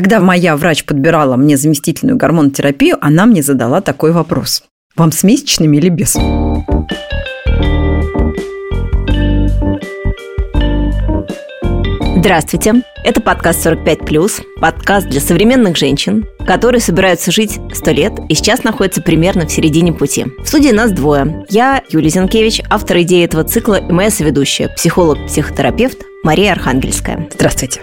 Когда моя врач подбирала мне заместительную гормонотерапию, она мне задала такой вопрос. Вам с месячными или без? Здравствуйте! Это подкаст «45+,» подкаст для современных женщин, которые собираются жить сто лет и сейчас находятся примерно в середине пути. В студии нас двое. Я, Юлия Зинкевич, автор идеи этого цикла и моя соведущая, психолог-психотерапевт Мария Архангельская. Здравствуйте!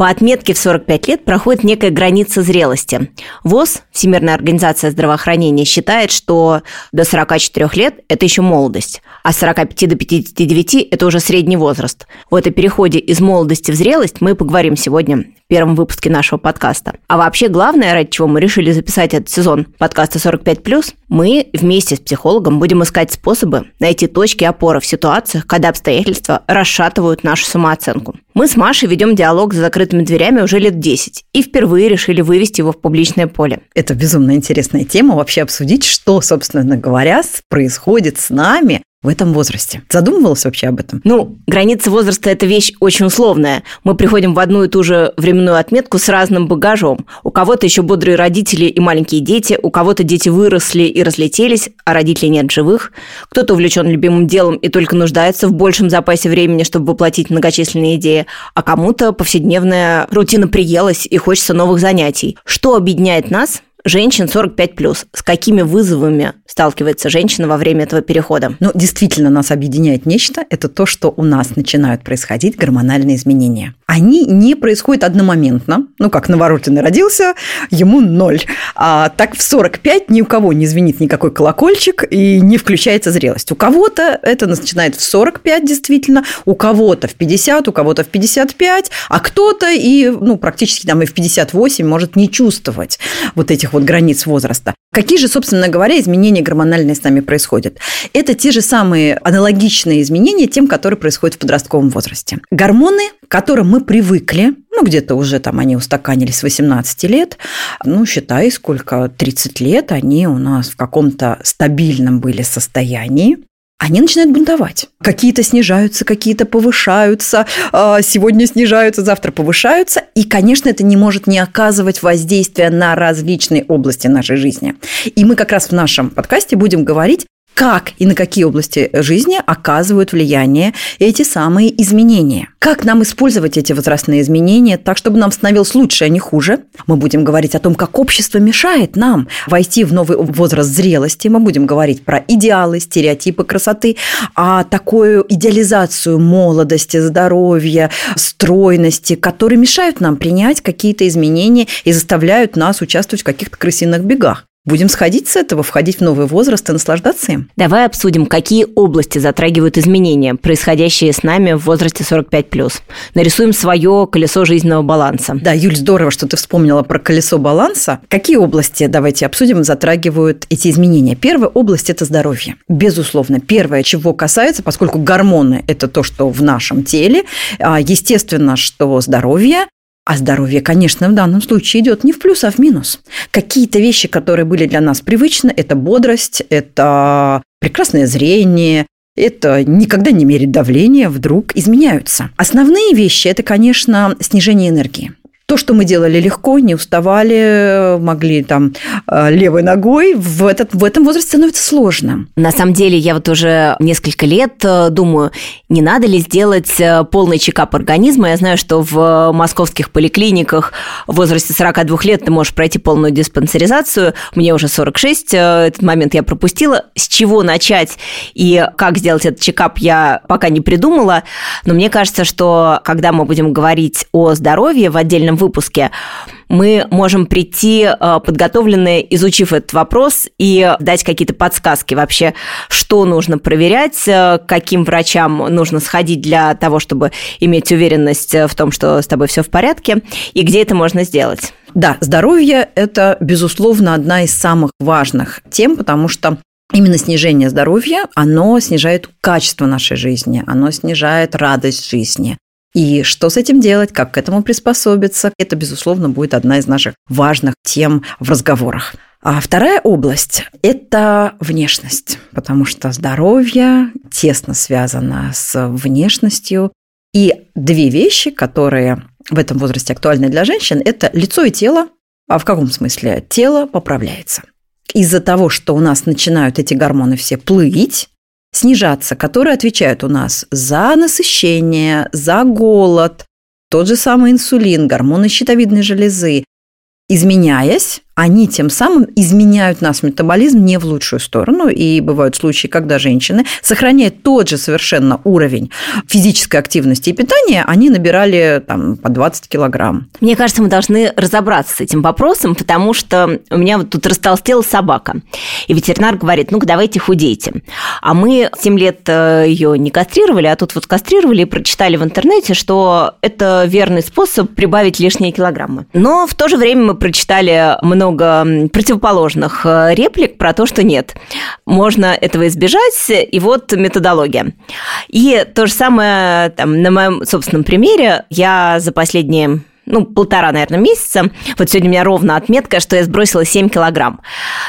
По отметке в 45 лет проходит некая граница зрелости. ВОЗ, Всемирная организация здравоохранения, считает, что до 44 лет – это еще молодость, а с 45 до 59 – это уже средний возраст. В этой переходе из молодости в зрелость мы поговорим сегодня первом выпуске нашего подкаста. А вообще главное, ради чего мы решили записать этот сезон подкаста 45+, мы вместе с психологом будем искать способы найти точки опоры в ситуациях, когда обстоятельства расшатывают нашу самооценку. Мы с Машей ведем диалог за закрытыми дверями уже лет 10 и впервые решили вывести его в публичное поле. Это безумно интересная тема вообще обсудить, что, собственно говоря, происходит с нами, в этом возрасте. Задумывалась вообще об этом? Ну, граница возраста – это вещь очень условная. Мы приходим в одну и ту же временную отметку с разным багажом. У кого-то еще бодрые родители и маленькие дети, у кого-то дети выросли и разлетелись, а родителей нет живых. Кто-то увлечен любимым делом и только нуждается в большем запасе времени, чтобы воплотить многочисленные идеи, а кому-то повседневная рутина приелась и хочется новых занятий. Что объединяет нас – женщин 45+. С какими вызовами сталкивается женщина во время этого перехода? Ну, действительно, нас объединяет нечто. Это то, что у нас начинают происходить гормональные изменения. Они не происходят одномоментно. Ну, как Наворотин родился, ему ноль. А так в 45 ни у кого не звенит никакой колокольчик и не включается зрелость. У кого-то это начинает в 45 действительно, у кого-то в 50, у кого-то в 55, а кто-то и, ну, практически там и в 58 может не чувствовать вот этих этих вот границ возраста. Какие же, собственно говоря, изменения гормональные с нами происходят? Это те же самые аналогичные изменения тем, которые происходят в подростковом возрасте. Гормоны, к которым мы привыкли, ну, где-то уже там они устаканились с 18 лет, ну, считай, сколько, 30 лет они у нас в каком-то стабильном были состоянии, они начинают бунтовать. Какие-то снижаются, какие-то повышаются, а, сегодня снижаются, завтра повышаются. И, конечно, это не может не оказывать воздействия на различные области нашей жизни. И мы как раз в нашем подкасте будем говорить как и на какие области жизни оказывают влияние эти самые изменения. Как нам использовать эти возрастные изменения так, чтобы нам становилось лучше, а не хуже? Мы будем говорить о том, как общество мешает нам войти в новый возраст зрелости. Мы будем говорить про идеалы, стереотипы красоты, а такую идеализацию молодости, здоровья, стройности, которые мешают нам принять какие-то изменения и заставляют нас участвовать в каких-то крысиных бегах. Будем сходить с этого, входить в новый возраст и наслаждаться им. Давай обсудим, какие области затрагивают изменения, происходящие с нами в возрасте 45+. Нарисуем свое колесо жизненного баланса. Да, Юль, здорово, что ты вспомнила про колесо баланса. Какие области, давайте обсудим, затрагивают эти изменения? Первая область – это здоровье. Безусловно, первое, чего касается, поскольку гормоны – это то, что в нашем теле, а, естественно, что здоровье а здоровье, конечно, в данном случае идет не в плюс, а в минус. Какие-то вещи, которые были для нас привычны, это бодрость, это прекрасное зрение, это никогда не мерить давление, вдруг изменяются. Основные вещи – это, конечно, снижение энергии. То, что мы делали легко, не уставали, могли там э, левой ногой, в, этот, в этом возрасте становится сложно. На самом деле, я вот уже несколько лет э, думаю, не надо ли сделать э, полный чекап организма. Я знаю, что в московских поликлиниках в возрасте 42 лет ты можешь пройти полную диспансеризацию. Мне уже 46, этот момент я пропустила. С чего начать и как сделать этот чекап, я пока не придумала. Но мне кажется, что когда мы будем говорить о здоровье в отдельном выпуске, мы можем прийти э, подготовленные, изучив этот вопрос и дать какие-то подсказки вообще, что нужно проверять, э, каким врачам нужно сходить для того, чтобы иметь уверенность в том, что с тобой все в порядке, и где это можно сделать. Да, здоровье – это, безусловно, одна из самых важных тем, потому что Именно снижение здоровья, оно снижает качество нашей жизни, оно снижает радость жизни, и что с этим делать, как к этому приспособиться, это, безусловно, будет одна из наших важных тем в разговорах. А вторая область – это внешность, потому что здоровье тесно связано с внешностью. И две вещи, которые в этом возрасте актуальное для женщин, это лицо и тело. А в каком смысле? Тело поправляется. Из-за того, что у нас начинают эти гормоны все плыть, снижаться, которые отвечают у нас за насыщение, за голод, тот же самый инсулин, гормоны щитовидной железы, изменяясь, они тем самым изменяют нас метаболизм не в лучшую сторону. И бывают случаи, когда женщины, сохраняя тот же совершенно уровень физической активности и питания, они набирали там, по 20 килограмм. Мне кажется, мы должны разобраться с этим вопросом, потому что у меня вот тут растолстела собака. И ветеринар говорит, ну-ка, давайте худейте. А мы 7 лет э, ее не кастрировали, а тут вот кастрировали и прочитали в интернете, что это верный способ прибавить лишние килограммы. Но в то же время мы прочитали много много противоположных э, реплик про то, что нет. Можно этого избежать, и вот методология. И то же самое там, на моем собственном примере. Я за последние ну, полтора, наверное, месяца. Вот сегодня у меня ровно отметка, что я сбросила 7 килограмм.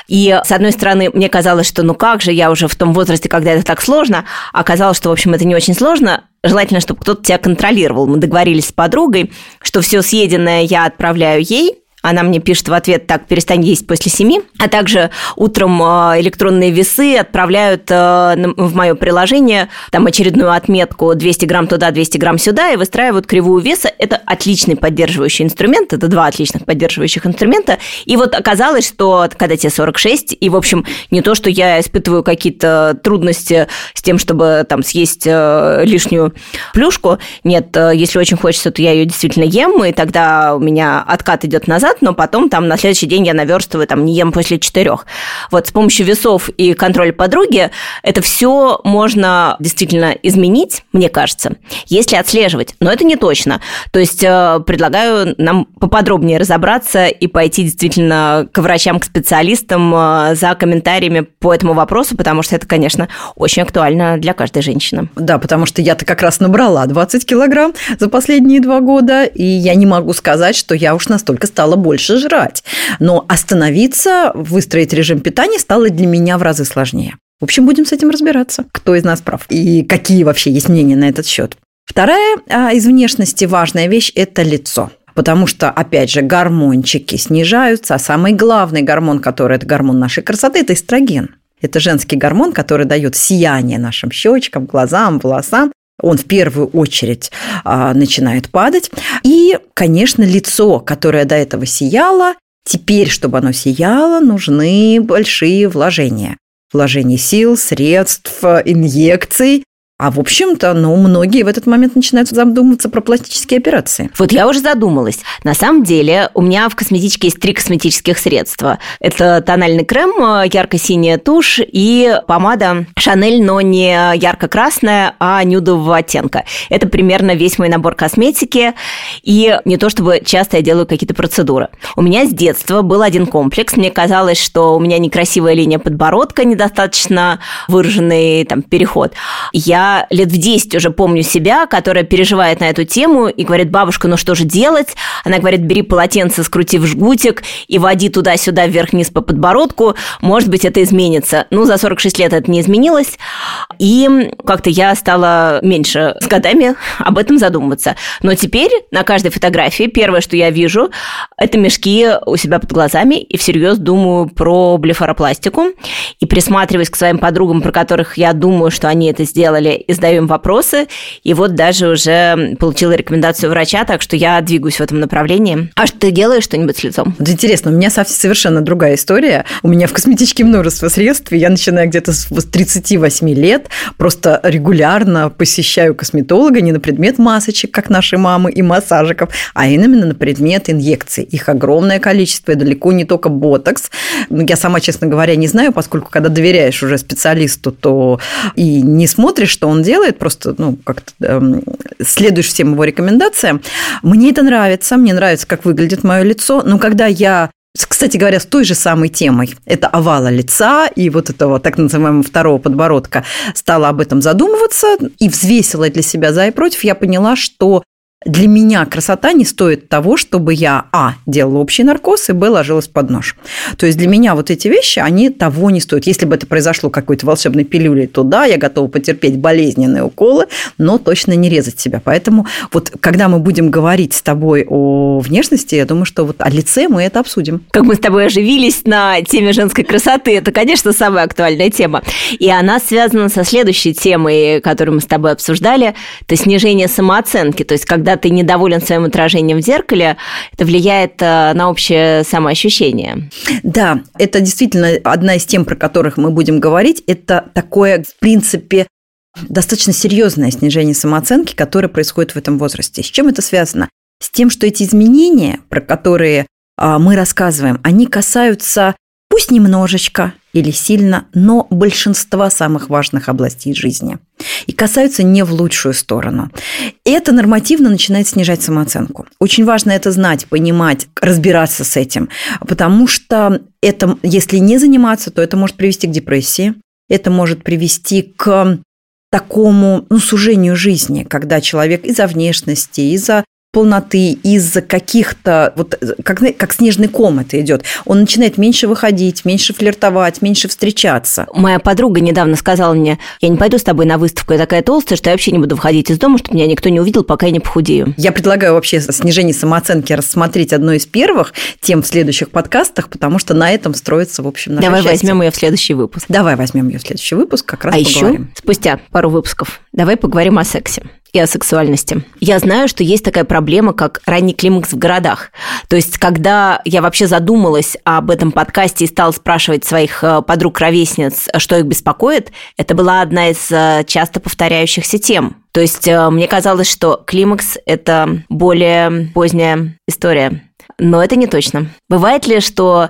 И, с одной стороны, мне казалось, что ну как же, я уже в том возрасте, когда это так сложно. Оказалось, что, в общем, это не очень сложно. Желательно, чтобы кто-то тебя контролировал. Мы договорились с подругой, что все съеденное я отправляю ей, она мне пишет в ответ, так, перестань есть после семи. А также утром э, электронные весы отправляют э, в мое приложение там очередную отметку 200 грамм туда, 200 грамм сюда и выстраивают кривую веса. Это отличный поддерживающий инструмент, это два отличных поддерживающих инструмента. И вот оказалось, что когда тебе 46, и, в общем, не то, что я испытываю какие-то трудности с тем, чтобы там съесть э, лишнюю плюшку, нет, если очень хочется, то я ее действительно ем, и тогда у меня откат идет назад, назад, но потом там на следующий день я наверстываю, там не ем после четырех. Вот с помощью весов и контроля подруги это все можно действительно изменить, мне кажется, если отслеживать. Но это не точно. То есть э, предлагаю нам поподробнее разобраться и пойти действительно к врачам, к специалистам э, за комментариями по этому вопросу, потому что это, конечно, очень актуально для каждой женщины. Да, потому что я-то как раз набрала 20 килограмм за последние два года, и я не могу сказать, что я уж настолько стала больше жрать. Но остановиться, выстроить режим питания стало для меня в разы сложнее. В общем, будем с этим разбираться, кто из нас прав и какие вообще есть мнения на этот счет. Вторая а, из внешности важная вещь – это лицо. Потому что, опять же, гормончики снижаются, а самый главный гормон, который это гормон нашей красоты, это эстроген. Это женский гормон, который дает сияние нашим щечкам, глазам, волосам он в первую очередь а, начинает падать. И, конечно, лицо, которое до этого сияло, теперь, чтобы оно сияло, нужны большие вложения. Вложение сил, средств, инъекций. А в общем-то, ну, многие в этот момент начинают задумываться про пластические операции. Вот я уже задумалась. На самом деле, у меня в косметичке есть три косметических средства. Это тональный крем, ярко-синяя тушь и помада Шанель, но не ярко-красная, а нюдового оттенка. Это примерно весь мой набор косметики. И не то чтобы часто я делаю какие-то процедуры. У меня с детства был один комплекс. Мне казалось, что у меня некрасивая линия подбородка, недостаточно выраженный там переход. Я лет в 10 уже помню себя, которая переживает на эту тему и говорит, бабушка, ну что же делать? Она говорит, бери полотенце, скрути в жгутик и води туда-сюда вверх-вниз по подбородку, может быть, это изменится. Ну, за 46 лет это не изменилось, и как-то я стала меньше с годами об этом задумываться. Но теперь на каждой фотографии первое, что я вижу, это мешки у себя под глазами, и всерьез думаю про блефаропластику, и присматриваюсь к своим подругам, про которых я думаю, что они это сделали, и задаю им вопросы. И вот даже уже получила рекомендацию врача, так что я двигаюсь в этом направлении. А что ты делаешь что-нибудь с лицом? Вот интересно, у меня совершенно другая история. У меня в косметичке множество средств, и я начинаю где-то с 38 лет, просто регулярно посещаю косметолога не на предмет масочек, как наши мамы, и массажиков, а именно на предмет инъекций. Их огромное количество, и далеко не только ботокс. Я сама, честно говоря, не знаю, поскольку когда доверяешь уже специалисту, то и не смотришь, что он делает, просто ну, как-то эм, следуешь всем его рекомендациям. Мне это нравится, мне нравится, как выглядит мое лицо, но когда я кстати говоря, с той же самой темой. Это овала лица и вот этого так называемого второго подбородка. Стала об этом задумываться и взвесила для себя за и против. Я поняла, что для меня красота не стоит того, чтобы я, а, делала общий наркоз, и, б, ложилась под нож. То есть для меня вот эти вещи, они того не стоят. Если бы это произошло какой-то волшебной пилюлей, то да, я готова потерпеть болезненные уколы, но точно не резать себя. Поэтому вот когда мы будем говорить с тобой о внешности, я думаю, что вот о лице мы это обсудим. Как мы с тобой оживились на теме женской красоты, это, конечно, самая актуальная тема. И она связана со следующей темой, которую мы с тобой обсуждали, это снижение самооценки. То есть когда ты недоволен своим отражением в зеркале, это влияет э, на общее самоощущение. Да, это действительно одна из тем, про которых мы будем говорить. Это такое, в принципе, достаточно серьезное снижение самооценки, которое происходит в этом возрасте. С чем это связано? С тем, что эти изменения, про которые а, мы рассказываем, они касаются пусть немножечко или сильно, но большинства самых важных областей жизни. И касаются не в лучшую сторону. Это нормативно начинает снижать самооценку. Очень важно это знать, понимать, разбираться с этим, потому что это, если не заниматься, то это может привести к депрессии, это может привести к такому ну, сужению жизни, когда человек из-за внешности, из-за полноты, из-за каких-то, вот как, как снежный ком это идет, он начинает меньше выходить, меньше флиртовать, меньше встречаться. Моя подруга недавно сказала мне, я не пойду с тобой на выставку, я такая толстая, что я вообще не буду выходить из дома, чтобы меня никто не увидел, пока я не похудею. Я предлагаю вообще снижение самооценки рассмотреть одной из первых тем в следующих подкастах, потому что на этом строится, в общем, наше Давай счастье. возьмем ее в следующий выпуск. Давай возьмем ее в следующий выпуск, как раз а поговорим. еще спустя пару выпусков давай поговорим о сексе и о сексуальности. Я знаю, что есть такая проблема, как ранний климакс в городах. То есть, когда я вообще задумалась об этом подкасте и стала спрашивать своих э, подруг-ровесниц, что их беспокоит, это была одна из э, часто повторяющихся тем. То есть, э, мне казалось, что климакс – это более поздняя история. Но это не точно. Бывает ли, что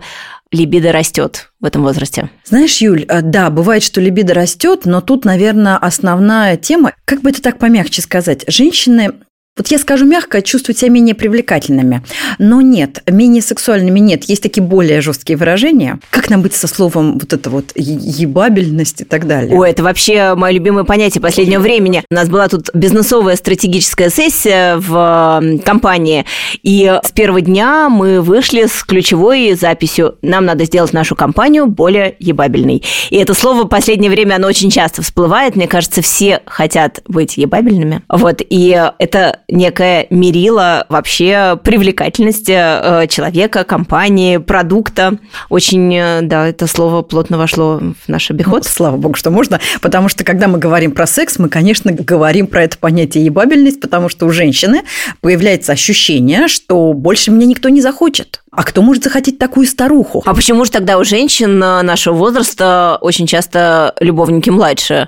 либидо растет в этом возрасте? Знаешь, Юль, э, да, бывает, что либидо растет, но тут, наверное, основная тема, как бы это так помягче сказать, женщины вот я скажу мягко, чувствуют себя менее привлекательными. Но нет, менее сексуальными нет. Есть такие более жесткие выражения. Как нам быть со словом вот это вот ебабельность и так далее? Ой, это вообще мое любимое понятие последнего времени. У нас была тут бизнесовая стратегическая сессия в компании, и с первого дня мы вышли с ключевой записью «Нам надо сделать нашу компанию более ебабельной». И это слово в последнее время, оно очень часто всплывает. Мне кажется, все хотят быть ебабельными. Вот, и это некое мерило вообще привлекательности э, человека, компании, продукта. Очень, э, да, это слово плотно вошло в наш обиход. Ну, слава богу, что можно, потому что когда мы говорим про секс, мы, конечно, говорим про это понятие ебабельность, потому что у женщины появляется ощущение, что больше меня никто не захочет. А кто может захотеть такую старуху? А почему же тогда у женщин э, нашего возраста очень часто любовники младше?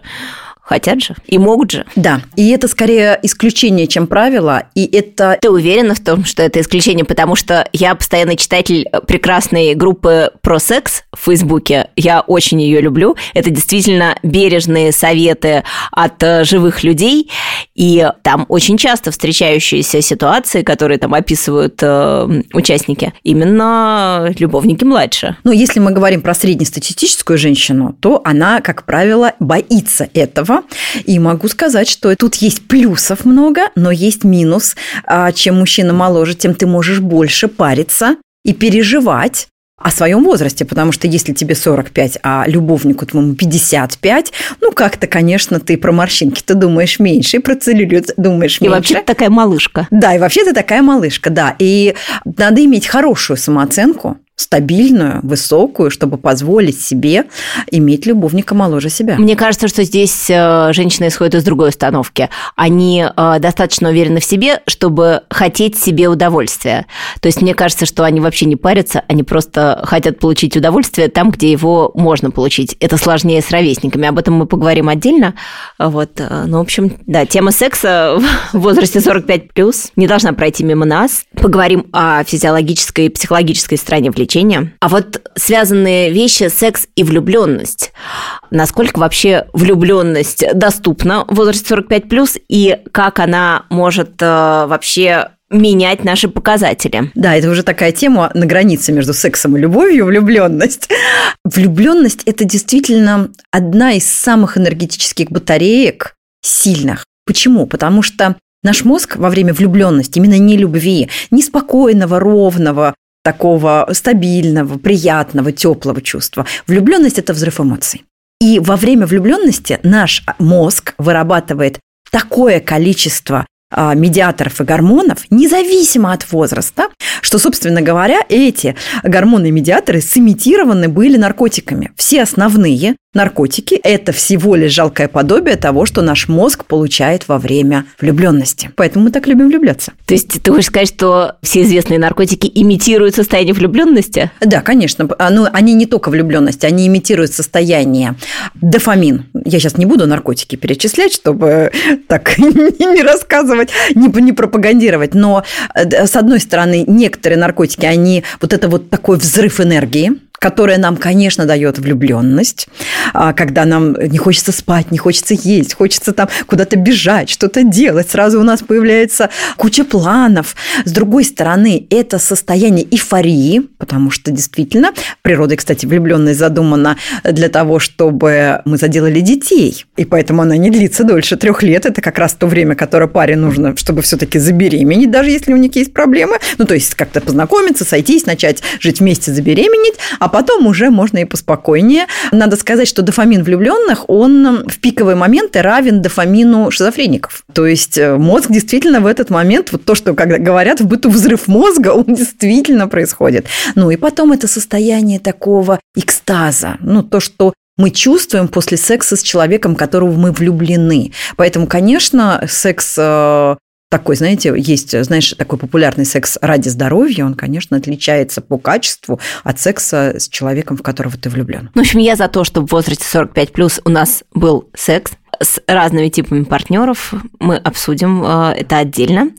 Хотят же и могут же. Да, и это скорее исключение, чем правило, и это... Ты уверена в том, что это исключение, потому что я постоянный читатель прекрасной группы про секс в Фейсбуке, я очень ее люблю, это действительно бережные советы от э, живых людей, и там очень часто встречающиеся ситуации, которые там описывают э, участники, именно любовники младше. Ну, если мы говорим про среднестатистическую женщину, то она, как правило, боится этого, И могу сказать, что тут есть плюсов много, но есть минус. А чем мужчина моложе, тем ты можешь больше париться и переживать о своем возрасте, потому что если тебе 45, а любовнику твоему 55, ну как-то, конечно, ты про морщинки ты думаешь меньше, и про целлюлит думаешь меньше. И вообще ты такая малышка. Да, и вообще ты такая малышка, да. И надо иметь хорошую самооценку, стабильную, высокую, чтобы позволить себе иметь любовника моложе себя. Мне кажется, что здесь э, женщины исходят из другой установки. Они э, достаточно уверены в себе, чтобы хотеть себе удовольствия. То есть мне кажется, что они вообще не парятся, они просто хотят получить удовольствие там, где его можно получить. Это сложнее с ровесниками. Об этом мы поговорим отдельно. Вот. Э, ну, в общем, да, тема секса в возрасте 45+, не должна пройти мимо нас. Поговорим о физиологической и психологической стороне влияния влечения. А вот связанные вещи секс и влюбленность. Насколько вообще влюбленность доступна в возрасте 45 плюс и как она может э, вообще менять наши показатели. Да, это уже такая тема на границе между сексом и любовью, влюбленность. Влюбленность – это действительно одна из самых энергетических батареек сильных. Почему? Потому что Наш мозг во время влюбленности, именно не любви, неспокойного, ровного, такого стабильного, приятного, теплого чувства. Влюбленность это взрыв эмоций. И во время влюбленности наш мозг вырабатывает такое количество а, медиаторов и гормонов, независимо от возраста, что, собственно говоря, эти гормоны-медиаторы сымитированы были наркотиками. Все основные наркотики – это всего лишь жалкое подобие того, что наш мозг получает во время влюбленности. Поэтому мы так любим влюбляться. То есть ты хочешь сказать, что все известные наркотики имитируют состояние влюбленности? Да, конечно. Ну, они не только влюбленности, они имитируют состояние дофамин. Я сейчас не буду наркотики перечислять, чтобы так не рассказывать, не, не пропагандировать. Но, э, с одной стороны, некоторые наркотики, они вот это вот такой взрыв энергии, которая нам, конечно, дает влюбленность, а, когда нам не хочется спать, не хочется есть, хочется там куда-то бежать, что-то делать. Сразу у нас появляется куча планов. С другой стороны, это состояние эйфории, потому что действительно природа, кстати, влюбленность задумана для того, чтобы мы заделали детей. И поэтому она не длится дольше трех лет. Это как раз то время, которое паре нужно, чтобы все-таки забеременеть, даже если у них есть проблемы. Ну, то есть как-то познакомиться, сойтись, начать жить вместе, забеременеть, а потом уже можно и поспокойнее. Надо сказать, что дофамин влюбленных, он в пиковые моменты равен дофамину шизофреников. То есть э, мозг действительно в этот момент, вот то, что когда говорят в быту взрыв мозга, он действительно происходит. Ну и потом это состояние такого экстаза, ну то, что мы чувствуем после секса с человеком, которого мы влюблены. Поэтому, конечно, секс э, такой, знаете, есть, знаешь, такой популярный секс ради здоровья, он, конечно, отличается по качеству от секса с человеком, в которого ты влюблен. Ну, в общем, я за то, чтобы в возрасте 45 плюс у нас был секс, с разными типами партнеров. Мы обсудим э, это отдельно,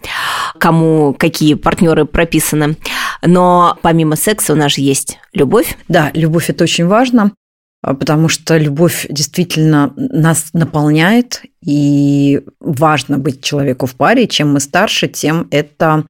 кому какие партнеры прописаны. Но помимо секса у нас же есть любовь. Да, любовь это очень важно. А, потому что любовь действительно нас наполняет, и важно быть человеку в паре. Чем мы старше, тем это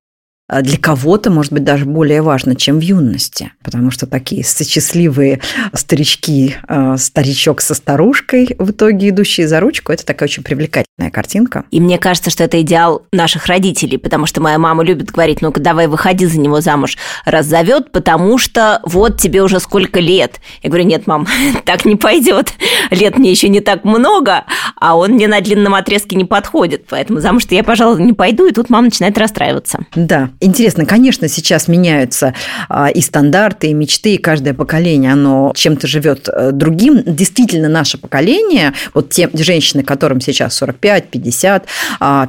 для кого-то, может быть, даже более важно, чем в юности. Потому что такие счастливые старички, а, старичок со старушкой, в итоге идущие за ручку, это такая очень привлекательная картинка. И мне кажется, что это идеал наших родителей, потому что моя мама любит говорить, ну-ка давай выходи за него замуж, раз зовет, потому что вот тебе уже сколько лет. Я говорю, нет, мам, так не пойдет. Лет мне еще не так много, а он мне на длинном отрезке не подходит. Поэтому замуж-то я, пожалуй, не пойду, и тут мама начинает расстраиваться. Да, Интересно, конечно, сейчас меняются а, и стандарты, и мечты, и каждое поколение, оно чем-то живет э, другим. Действительно, наше поколение, вот те женщины, которым сейчас 45, 50,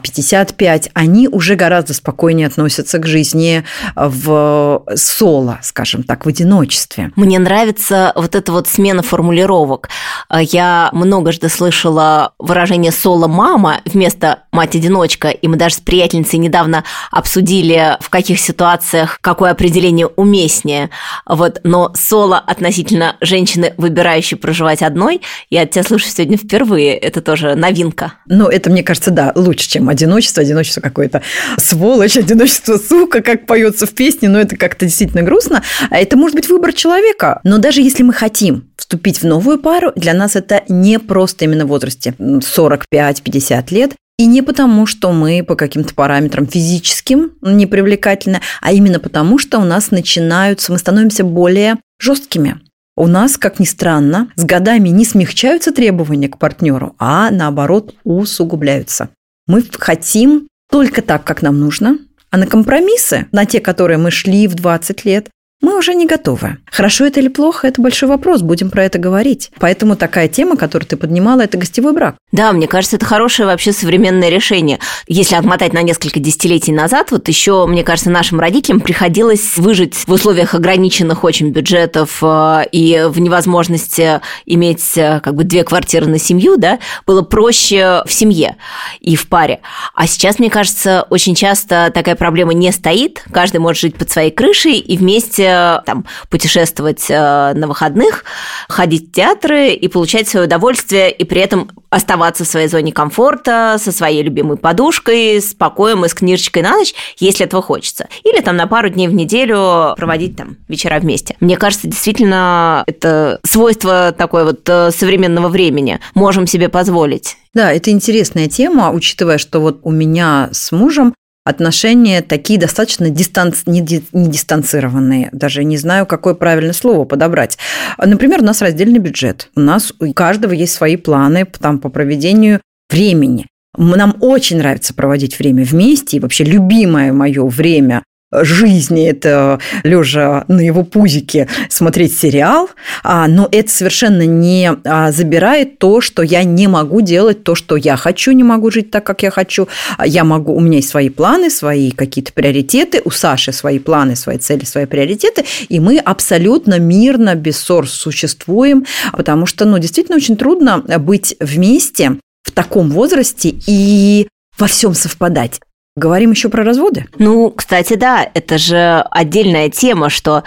55, они уже гораздо спокойнее относятся к жизни в соло, скажем так, в одиночестве. Мне нравится вот эта вот смена формулировок. Я многожды слышала выражение «соло-мама» вместо «мать-одиночка», и мы даже с приятельницей недавно обсудили в каких ситуациях какое определение уместнее. Вот, но соло относительно женщины, выбирающей проживать одной, я от тебя слышу сегодня впервые. Это тоже новинка. Ну, это, мне кажется, да, лучше, чем одиночество. Одиночество какое-то сволочь, одиночество сука, как поется в песне, но это как-то действительно грустно. А это может быть выбор человека. Но даже если мы хотим вступить в новую пару, для нас это не просто именно в возрасте 45-50 лет. И не потому, что мы по каким-то параметрам физическим непривлекательны, а именно потому, что у нас начинаются, мы становимся более жесткими. У нас, как ни странно, с годами не смягчаются требования к партнеру, а наоборот усугубляются. Мы хотим только так, как нам нужно, а на компромиссы, на те, которые мы шли в 20 лет, мы уже не готовы. Хорошо это или плохо, это большой вопрос, будем про это говорить. Поэтому такая тема, которую ты поднимала, это гостевой брак. Да, мне кажется, это хорошее вообще современное решение. Если отмотать на несколько десятилетий назад, вот еще, мне кажется, нашим родителям приходилось выжить в условиях ограниченных очень бюджетов э, и в невозможности иметь э, как бы две квартиры на семью, да, было проще в семье и в паре. А сейчас, мне кажется, очень часто такая проблема не стоит, каждый может жить под своей крышей и вместе там, путешествовать э, на выходных, ходить в театры и получать свое удовольствие, и при этом оставаться в своей зоне комфорта, со своей любимой подушкой, с покоем и с книжечкой на ночь, если этого хочется. Или там на пару дней в неделю проводить там вечера вместе. Мне кажется, действительно, это свойство такое вот э, современного времени. Можем себе позволить. Да, это интересная тема, учитывая, что вот у меня с мужем отношения такие достаточно дистанц... не, не дистанцированные. Даже не знаю, какое правильное слово подобрать. Например, у нас раздельный бюджет. У нас у каждого есть свои планы там, по проведению времени. Нам очень нравится проводить время вместе, и вообще любимое мое время жизни, это лежа на его пузике смотреть сериал, а, но это совершенно не а, забирает то, что я не могу делать то, что я хочу, не могу жить так, как я хочу. Я могу, у меня есть свои планы, свои какие-то приоритеты, у Саши свои планы, свои цели, свои приоритеты, и мы абсолютно мирно, без ссор существуем, потому что, ну, действительно очень трудно быть вместе в таком возрасте и во всем совпадать. Говорим еще про разводы? Ну, кстати, да, это же отдельная тема, что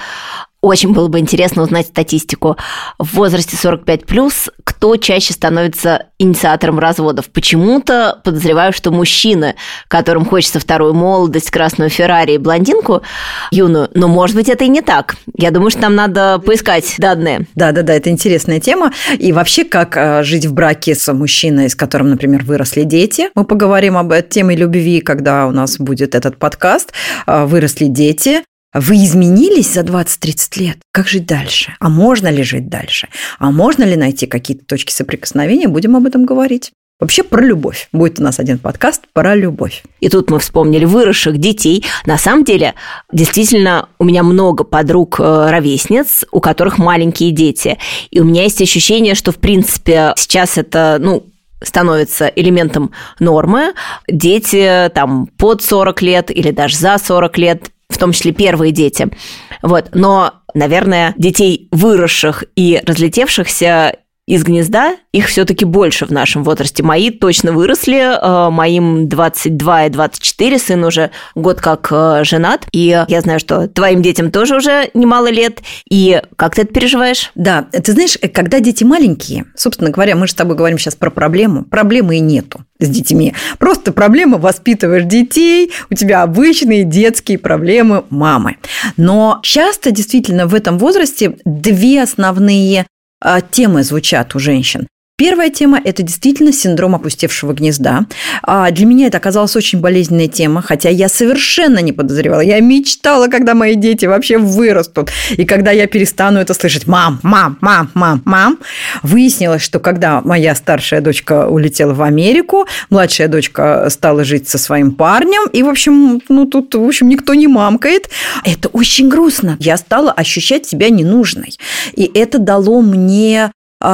очень было бы интересно узнать статистику. В возрасте 45 плюс кто чаще становится инициатором разводов? Почему-то подозреваю, что мужчины, которым хочется вторую молодость, красную Феррари и блондинку юную. Но, может быть, это и не так. Я думаю, что нам надо поискать данные. Да-да-да, это интересная тема. И вообще, как э, жить в браке с мужчиной, с которым, например, выросли дети. Мы поговорим об этой теме любви, когда у нас будет этот подкаст. Э, выросли дети, вы изменились за 20-30 лет. Как жить дальше? А можно ли жить дальше? А можно ли найти какие-то точки соприкосновения? Будем об этом говорить. Вообще про любовь. Будет у нас один подкаст про любовь. И тут мы вспомнили выросших детей. На самом деле, действительно, у меня много подруг-ровесниц, э, у которых маленькие дети. И у меня есть ощущение, что, в принципе, сейчас это, ну, становится элементом нормы. Дети там под 40 лет или даже за 40 лет в том числе первые дети. Вот. Но, наверное, детей выросших и разлетевшихся из гнезда, их все-таки больше в нашем возрасте. Мои точно выросли, э, моим 22 и 24, сын уже год как э, женат, и я знаю, что твоим детям тоже уже немало лет, и как ты это переживаешь? Да, ты знаешь, когда дети маленькие, собственно говоря, мы же с тобой говорим сейчас про проблему, проблемы и нету с детьми. Просто проблема воспитываешь детей, у тебя обычные детские проблемы мамы. Но часто действительно в этом возрасте две основные темы звучат у женщин. Первая тема – это действительно синдром опустевшего гнезда. А, для меня это оказалась очень болезненная тема, хотя я совершенно не подозревала. Я мечтала, когда мои дети вообще вырастут, и когда я перестану это слышать «мам, мам, мам, мам, мам». Выяснилось, что когда моя старшая дочка улетела в Америку, младшая дочка стала жить со своим парнем, и, в общем, ну тут, в общем, никто не мамкает. Это очень грустно. Я стала ощущать себя ненужной. И это дало мне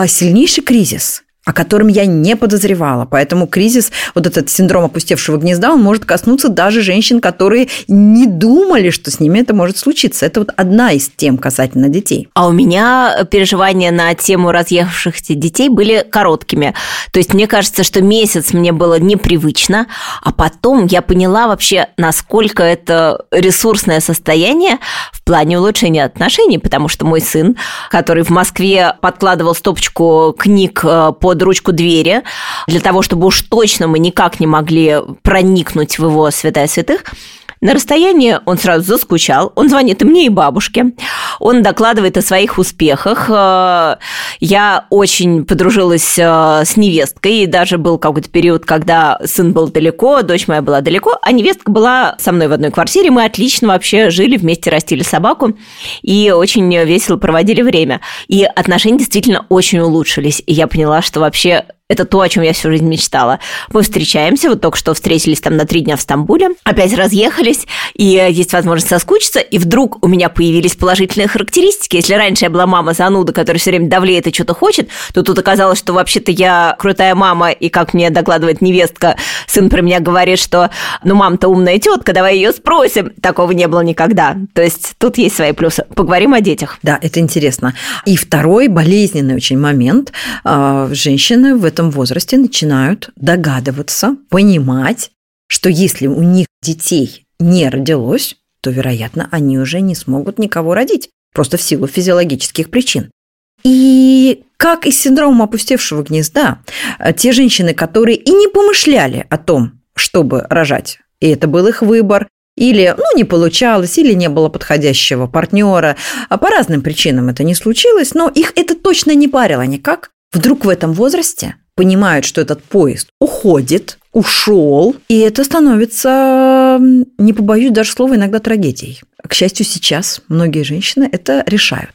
сильнейший кризис о котором я не подозревала. Поэтому кризис, вот этот синдром опустевшего гнезда, он может коснуться даже женщин, которые не думали, что с ними это может случиться. Это вот одна из тем касательно детей. А у меня переживания на тему разъехавшихся детей были короткими. То есть мне кажется, что месяц мне было непривычно, а потом я поняла вообще, насколько это ресурсное состояние в плане улучшения отношений, потому что мой сын, который в Москве подкладывал стопочку книг э, по под ручку двери, для того, чтобы уж точно мы никак не могли проникнуть в его святая святых, на расстоянии он сразу заскучал, он звонит и мне, и бабушке, он докладывает о своих успехах. Э, я очень подружилась э, с невесткой, и даже был какой-то период, когда сын был далеко, дочь моя была далеко, а невестка была со мной в одной квартире, мы отлично вообще жили, вместе растили собаку, и очень весело проводили время. И отношения действительно очень улучшились, и я поняла, что вообще это то, о чем я всю жизнь мечтала. Мы встречаемся, вот только что встретились там на три дня в Стамбуле, опять разъехались, и есть возможность соскучиться, и вдруг у меня появились положительные характеристики. Если раньше я была мама зануда, которая все время давлеет и что-то хочет, то тут оказалось, что вообще-то я крутая мама, и как мне докладывает невестка, сын про меня говорит, что ну мама-то умная тетка, давай ее спросим. Такого не было никогда. То есть тут есть свои плюсы. Поговорим о детях. Да, это интересно. И второй болезненный очень момент. А, женщины в этом возрасте начинают догадываться, понимать, что если у них детей не родилось, то, вероятно, они уже не смогут никого родить, просто в силу физиологических причин. И как и с опустевшего гнезда, те женщины, которые и не помышляли о том, чтобы рожать, и это был их выбор, или ну, не получалось, или не было подходящего партнера. А по разным причинам это не случилось, но их это точно не парило никак. Вдруг в этом возрасте понимают, что этот поезд уходит, ушел, и это становится, не побоюсь даже слова, иногда трагедией. К счастью, сейчас многие женщины это решают.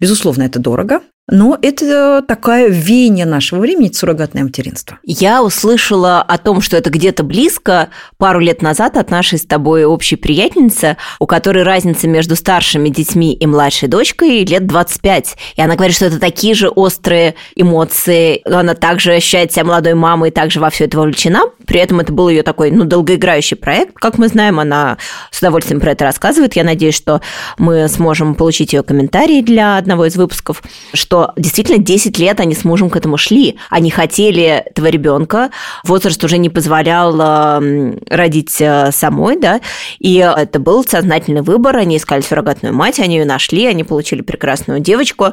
Безусловно, это дорого, но это такая веяние нашего времени, суррогатное материнство. Я услышала о том, что это где-то близко пару лет назад от нашей с тобой общей приятельницы, у которой разница между старшими детьми и младшей дочкой лет 25. И она говорит, что это такие же острые эмоции. Она также ощущает себя молодой мамой, также во все это вовлечена. При этом это был ее такой, ну, долгоиграющий проект. Как мы знаем, она с удовольствием про это рассказывает. Я надеюсь, что мы сможем получить ее комментарии для одного из выпусков, что что действительно 10 лет они с мужем к этому шли. Они хотели этого ребенка, возраст уже не позволял родить э, самой, да, и это был сознательный выбор. Они искали суррогатную мать, они ее нашли, они получили прекрасную девочку,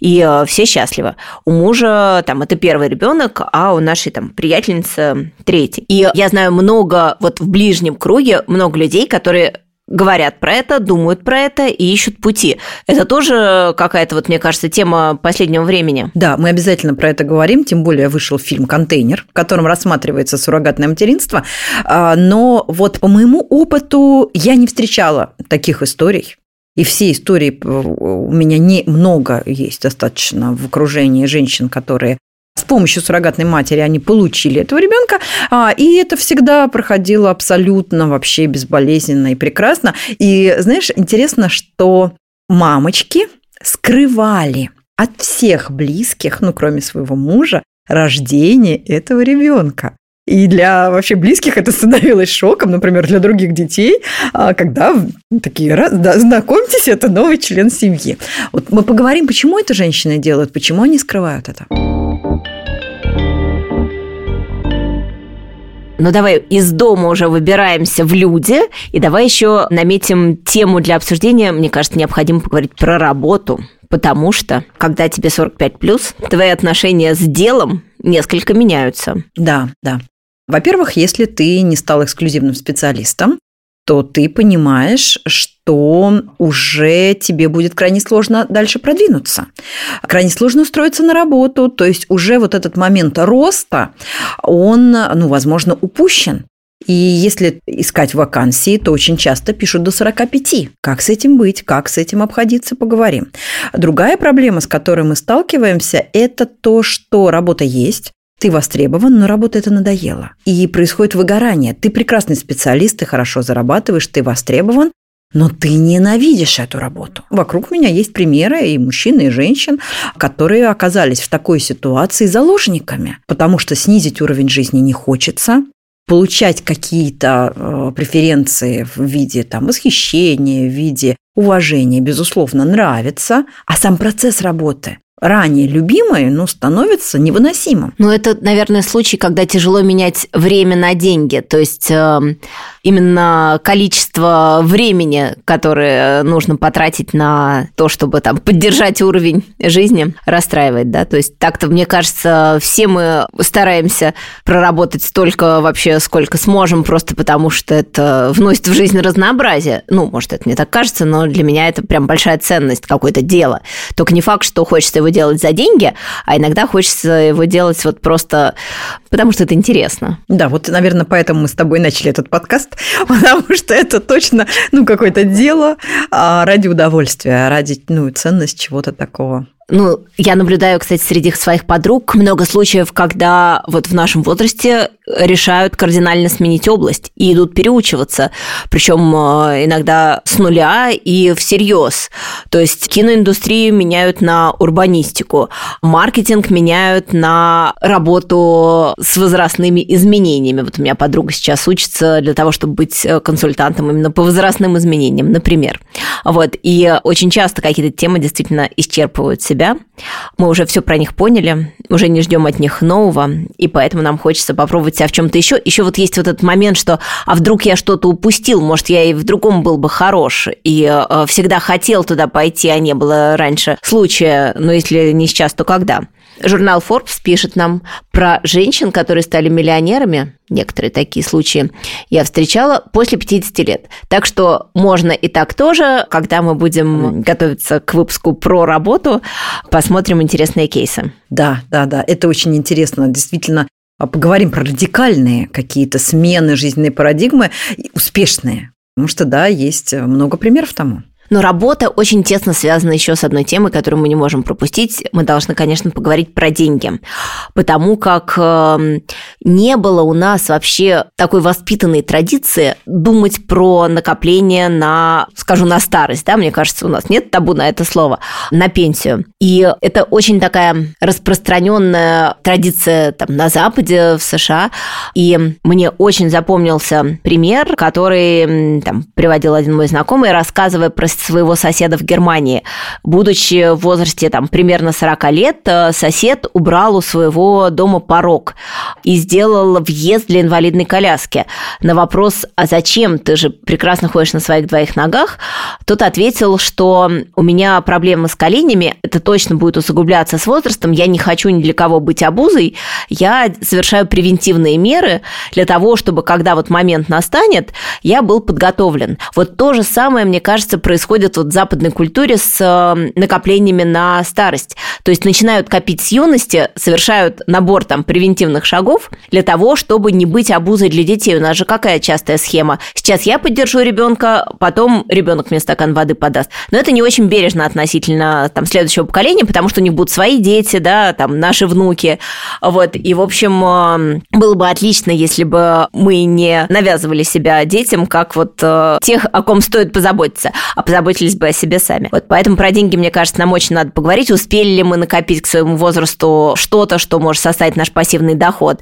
и э, все счастливы. У мужа там это первый ребенок, а у нашей там приятельницы третий. И я знаю много вот в ближнем круге много людей, которые говорят про это, думают про это и ищут пути. Это тоже какая-то, вот мне кажется, тема последнего времени. Да, мы обязательно про это говорим, тем более вышел фильм «Контейнер», в котором рассматривается суррогатное материнство. А, но вот по моему опыту я не встречала таких историй. И все истории у меня не много есть достаточно в окружении женщин, которые с помощью суррогатной матери они получили этого ребенка, а, и это всегда проходило абсолютно вообще безболезненно и прекрасно. И знаешь, интересно, что мамочки скрывали от всех близких, ну, кроме своего мужа, рождение этого ребенка. И для вообще близких это становилось шоком, например, для других детей, а, когда такие, да, знакомьтесь, это новый член семьи. Вот мы поговорим, почему это женщины делают, почему они скрывают это. Ну давай из дома уже выбираемся в люди, и давай еще наметим тему для обсуждения. Мне кажется, необходимо поговорить про работу, потому что, когда тебе 45 плюс, твои отношения с делом несколько меняются. Да, да. Во-первых, если ты не стал эксклюзивным специалистом, то ты понимаешь, что уже тебе будет крайне сложно дальше продвинуться. Крайне сложно устроиться на работу, то есть уже вот этот момент роста, он, ну, возможно, упущен. И если искать вакансии, то очень часто пишут до 45. Как с этим быть, как с этим обходиться, поговорим. Другая проблема, с которой мы сталкиваемся, это то, что работа есть, ты востребован, но работа это надоела. И происходит выгорание. Ты прекрасный специалист, ты хорошо зарабатываешь, ты востребован, но ты ненавидишь эту работу. Вокруг меня есть примеры и мужчин, и женщин, которые оказались в такой ситуации заложниками, потому что снизить уровень жизни не хочется, получать какие-то э, преференции в виде там, восхищения, в виде уважения, безусловно, нравится, а сам процесс работы ранее любимое, ну, становится невыносимым. Ну, это, наверное, случай, когда тяжело менять время на деньги. То есть э, именно количество времени, которое нужно потратить на то, чтобы там поддержать уровень жизни, расстраивает, да. То есть так-то, мне кажется, все мы стараемся проработать столько вообще, сколько сможем, просто потому что это вносит в жизнь разнообразие. Ну, может, это мне так кажется, но для меня это прям большая ценность, какое-то дело. Только не факт, что хочется его делать за деньги, а иногда хочется его делать вот просто потому, что это интересно. Да, вот, наверное, поэтому мы с тобой начали этот подкаст, потому что это точно, ну, какое-то дело а, ради удовольствия, ради, ну, ценность чего-то такого. Ну, я наблюдаю, кстати, среди своих подруг много случаев, когда вот в нашем возрасте решают кардинально сменить область и идут переучиваться, причем э, иногда с нуля и всерьез. То есть киноиндустрию меняют на урбанистику, маркетинг меняют на работу с возрастными изменениями. Вот у меня подруга сейчас учится для того, чтобы быть э, консультантом именно по возрастным изменениям, например. Вот. И очень часто какие-то темы действительно исчерпывают себя себя. Мы уже все про них поняли, уже не ждем от них нового, и поэтому нам хочется попробовать себя в чем-то еще. Еще вот есть вот этот момент, что а вдруг я что-то упустил, может, я и в другом был бы хорош, и э, всегда хотел туда пойти, а не было раньше случая, но если не сейчас, то когда? Журнал Forbes пишет нам про женщин, которые стали миллионерами, некоторые такие случаи, я встречала после 50 лет. Так что можно и так тоже, когда мы будем готовиться к выпуску про работу, посмотрим интересные кейсы. Да, да, да, это очень интересно. Действительно, а поговорим про радикальные какие-то смены жизненной парадигмы, успешные. Потому что, да, есть много примеров тому. Но работа очень тесно связана еще с одной темой, которую мы не можем пропустить. Мы должны, конечно, поговорить про деньги. Потому как эм, не было у нас вообще такой воспитанной традиции думать про накопление на, скажу, на старость. Да? Мне кажется, у нас нет табу на это слово, на пенсию. И это очень такая распространенная традиция там, на Западе, в США. И мне очень запомнился пример, который там, приводил один мой знакомый, рассказывая про своего соседа в Германии. Будучи в возрасте там, примерно 40 лет, э, сосед убрал у своего дома порог и сделал въезд для инвалидной коляски. На вопрос, а зачем, ты же прекрасно ходишь на своих двоих ногах, тот ответил, что у меня проблемы с коленями, это точно будет усугубляться с возрастом, я не хочу ни для кого быть обузой, я совершаю превентивные меры для того, чтобы когда вот момент настанет, я был подготовлен. Вот то же самое, мне кажется, происходит происходит вот в западной культуре с э, накоплениями на старость. То есть начинают копить с юности, совершают набор там превентивных шагов для того, чтобы не быть обузой для детей. У нас же какая частая схема? Сейчас я поддержу ребенка, потом ребенок мне стакан воды подаст. Но это не очень бережно относительно там следующего поколения, потому что у них будут свои дети, да, там наши внуки. Вот. И, в общем, э, было бы отлично, если бы мы не навязывали себя детям, как вот э, тех, о ком стоит позаботиться. А позаботиться позаботились бы о себе сами. Вот поэтому про деньги, мне кажется, нам очень надо поговорить. Успели ли мы накопить к своему возрасту что-то, что может составить наш пассивный доход?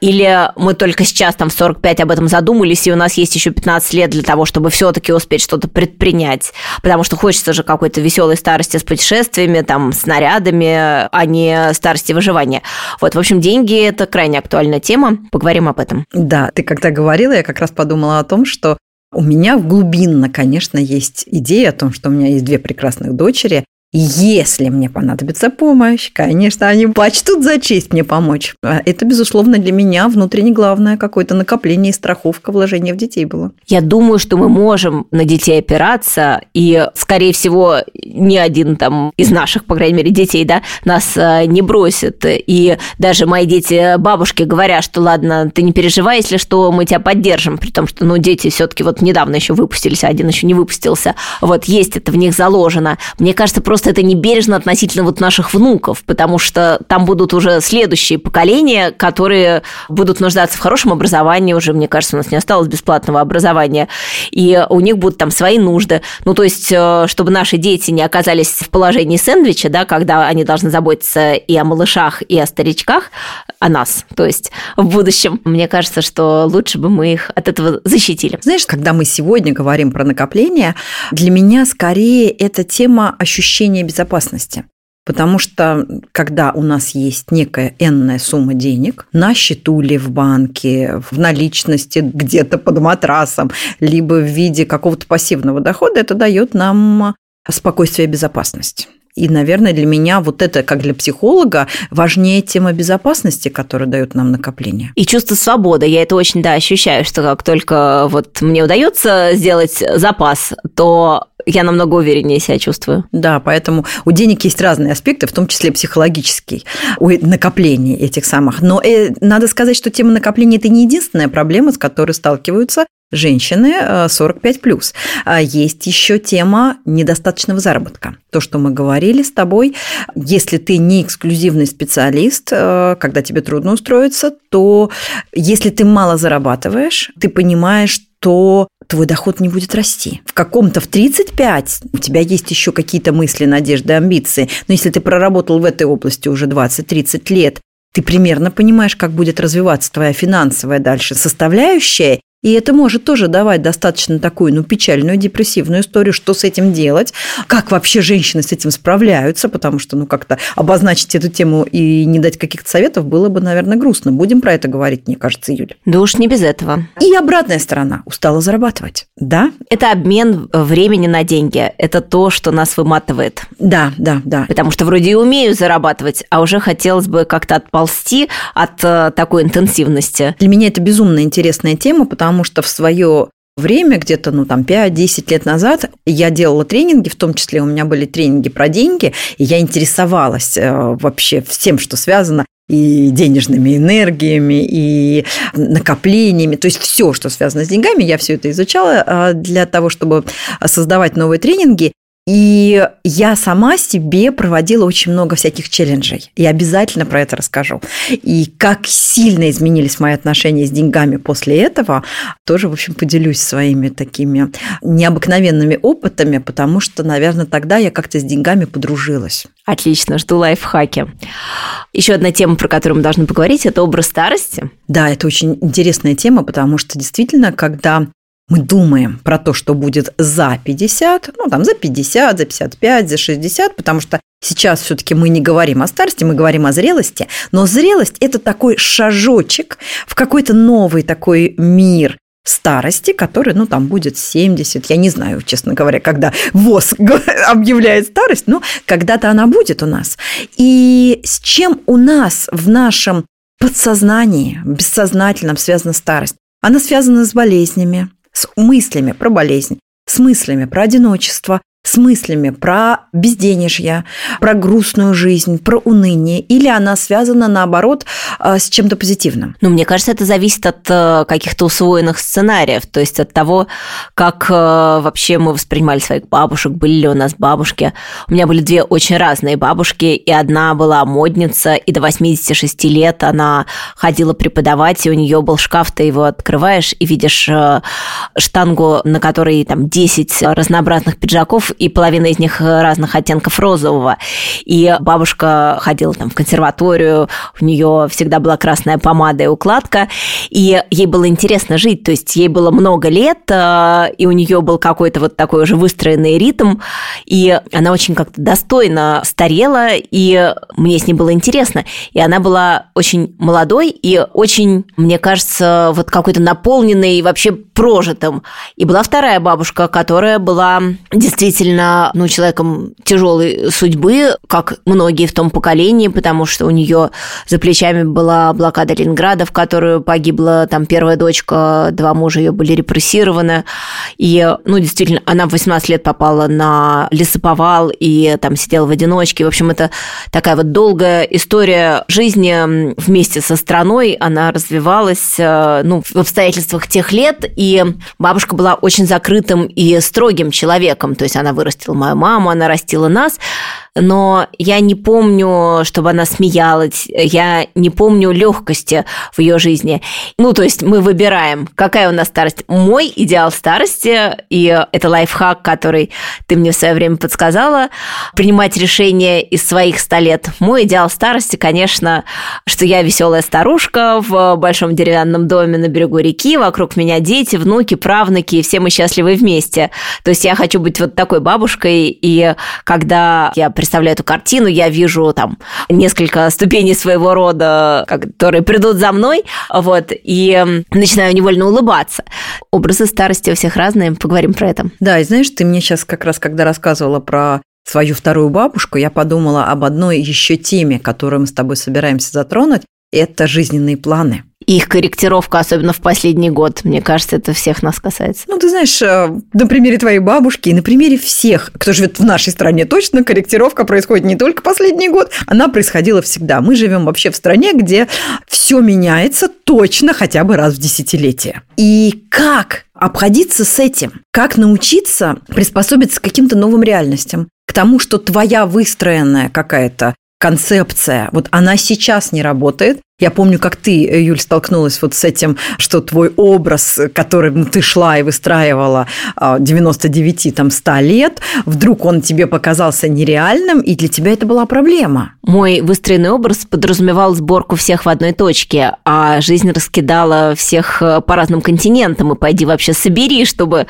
Или мы только сейчас, там, в 45 об этом задумались, и у нас есть еще 15 лет для того, чтобы все-таки успеть что-то предпринять? Потому что хочется же какой-то веселой старости с путешествиями, там, с нарядами, а не старости выживания. Вот, в общем, деньги – это крайне актуальная тема. Поговорим об этом. Да, ты когда говорила, я как раз подумала о том, что у меня глубинно, конечно, есть идея о том, что у меня есть две прекрасных дочери, если мне понадобится помощь, конечно, они почтут за честь мне помочь. А это, безусловно, для меня внутренне главное какое-то накопление и страховка вложения в детей было. Я думаю, что мы можем на детей опираться, и, скорее всего, ни один там из наших, по крайней мере, детей, да, нас э, не бросит. И даже мои дети, бабушки говорят, что ладно, ты не переживай, если что, мы тебя поддержим, при том, что, ну, дети все-таки вот недавно еще выпустились, а один еще не выпустился. Вот есть это в них заложено. Мне кажется, просто просто это не бережно относительно вот наших внуков, потому что там будут уже следующие поколения, которые будут нуждаться в хорошем образовании уже, мне кажется, у нас не осталось бесплатного образования, и у них будут там свои нужды. Ну, то есть, э, чтобы наши дети не оказались в положении сэндвича, да, когда они должны заботиться и о малышах, и о старичках, о нас, то есть в будущем. Мне кажется, что лучше бы мы их от этого защитили. Знаешь, когда мы сегодня говорим про накопление, для меня скорее эта тема ощущения ощущение безопасности. Потому что когда у нас есть некая энная сумма денег на счету или в банке, в наличности где-то под матрасом, либо в виде какого-то пассивного дохода, это дает нам спокойствие и безопасность. И, наверное, для меня вот это, как для психолога, важнее тема безопасности, которая дает нам накопление. И чувство свободы. Я это очень, да, ощущаю, что как только вот мне удается сделать запас, то я намного увереннее себя чувствую. Да, поэтому у денег есть разные аспекты, в том числе психологический, у накопления этих самых. Но э, надо сказать, что тема накопления – это не единственная проблема, с которой сталкиваются женщины 45 э, а Есть еще тема недостаточного заработка. То, что мы говорили с тобой, если ты не эксклюзивный специалист, э, когда тебе трудно устроиться, то если ты мало зарабатываешь, ты понимаешь, что твой доход не будет расти. В каком-то в 35 у тебя есть еще какие-то мысли, надежды, амбиции. Но если ты проработал в этой области уже 20-30 лет, ты примерно понимаешь, как будет развиваться твоя финансовая дальше составляющая, И это может тоже давать достаточно такую, ну, печальную, депрессивную историю, что с этим делать, как вообще женщины с этим справляются, потому что, ну, как-то обозначить эту тему и не дать каких-то советов было бы, наверное, грустно. Будем про это говорить, мне кажется, Юля. Да уж не без этого. И обратная сторона – устала зарабатывать, да? Это обмен времени на деньги. Это то, что нас выматывает. Да, да, да. Потому что вроде и умею зарабатывать, а уже хотелось бы как-то отползти от э, такой интенсивности. Для меня это безумно интересная тема, потому потому что в свое время, где-то, ну, там, 5-10 лет назад, я делала тренинги, в том числе у меня были тренинги про деньги, и я интересовалась э, вообще всем, что связано и денежными энергиями, и накоплениями, то есть все, что связано с деньгами, я все это изучала э, для того, чтобы создавать новые тренинги. И я сама себе проводила очень много всяких челленджей. И обязательно про это расскажу. И как сильно изменились мои отношения с деньгами после этого, тоже, в общем, поделюсь своими такими необыкновенными опытами, потому что, наверное, тогда я как-то с деньгами подружилась. Отлично, жду лайфхаки. Еще одна тема, про которую мы должны поговорить, это образ старости. Да, это очень интересная тема, потому что действительно, когда мы думаем про то, что будет за 50, ну там за 50, за 55, за 60, потому что сейчас все-таки мы не говорим о старости, мы говорим о зрелости, но зрелость – это такой шажочек в какой-то новый такой мир, старости, который, ну, там будет 70, я не знаю, честно говоря, когда ВОЗ объявляет старость, но когда-то она будет у нас. И с чем у нас в нашем подсознании, бессознательном связана старость? Она связана с болезнями, с мыслями про болезнь, с мыслями про одиночество, с мыслями про безденежье, про грустную жизнь, про уныние, или она связана, наоборот, э, с чем-то позитивным? Ну, мне кажется, это зависит от э, каких-то усвоенных сценариев, то есть от того, как э, вообще мы воспринимали своих бабушек, были ли у нас бабушки. У меня были две очень разные бабушки, и одна была модница, и до 86 лет она ходила преподавать, и у нее был шкаф, ты его открываешь и видишь штангу, на которой там 10 разнообразных пиджаков, и половина из них разных оттенков розового. И бабушка ходила там в консерваторию, у нее всегда была красная помада и укладка, и ей было интересно жить, то есть ей было много лет, э, и у нее был какой-то вот такой уже выстроенный ритм, и она очень как-то достойно старела, и мне с ней было интересно. И она была очень молодой и очень, мне кажется, вот какой-то наполненной вообще прожитым. И была вторая бабушка, которая была действительно действительно ну, человеком тяжелой судьбы, как многие в том поколении, потому что у нее за плечами была блокада Ленинграда, в которую погибла там первая дочка, два мужа ее были репрессированы. И, ну, действительно, она в 18 лет попала на лесоповал и там сидела в одиночке. В общем, это такая вот долгая история жизни вместе со страной. Она развивалась, э, ну, в обстоятельствах тех лет, и бабушка была очень закрытым и строгим человеком. То есть она вырастила мою маму, она растила нас но я не помню, чтобы она смеялась, я не помню легкости в ее жизни. Ну, то есть мы выбираем, какая у нас старость. Мой идеал старости, и это лайфхак, который ты мне в свое время подсказала, принимать решения из своих ста лет. Мой идеал старости, конечно, что я веселая старушка в большом деревянном доме на берегу реки, вокруг меня дети, внуки, правнуки, и все мы счастливы вместе. То есть я хочу быть вот такой бабушкой, и когда я представляю эту картину, я вижу там несколько ступеней своего рода, которые придут за мной, вот, и начинаю невольно улыбаться. Образы старости у всех разные, поговорим про это. Да, и знаешь, ты мне сейчас как раз, когда рассказывала про свою вторую бабушку, я подумала об одной еще теме, которую мы с тобой собираемся затронуть, это жизненные планы их корректировка, особенно в последний год. Мне кажется, это всех нас касается. Ну, ты знаешь, э, на примере твоей бабушки и на примере всех, кто живет в нашей стране, точно корректировка происходит не только последний год, она происходила всегда. Мы живем вообще в стране, где все меняется точно хотя бы раз в десятилетие. И как обходиться с этим? Как научиться приспособиться к каким-то новым реальностям? К тому, что твоя выстроенная какая-то концепция, вот она сейчас не работает. Я помню, как ты, Юль, столкнулась вот с этим, что твой образ, которым ты шла и выстраивала 99, а, там, 100 лет, вдруг он тебе показался нереальным, и для тебя это была проблема. Мой выстроенный образ подразумевал сборку всех в одной точке, а жизнь раскидала всех э, по разным континентам, и пойди вообще собери, чтобы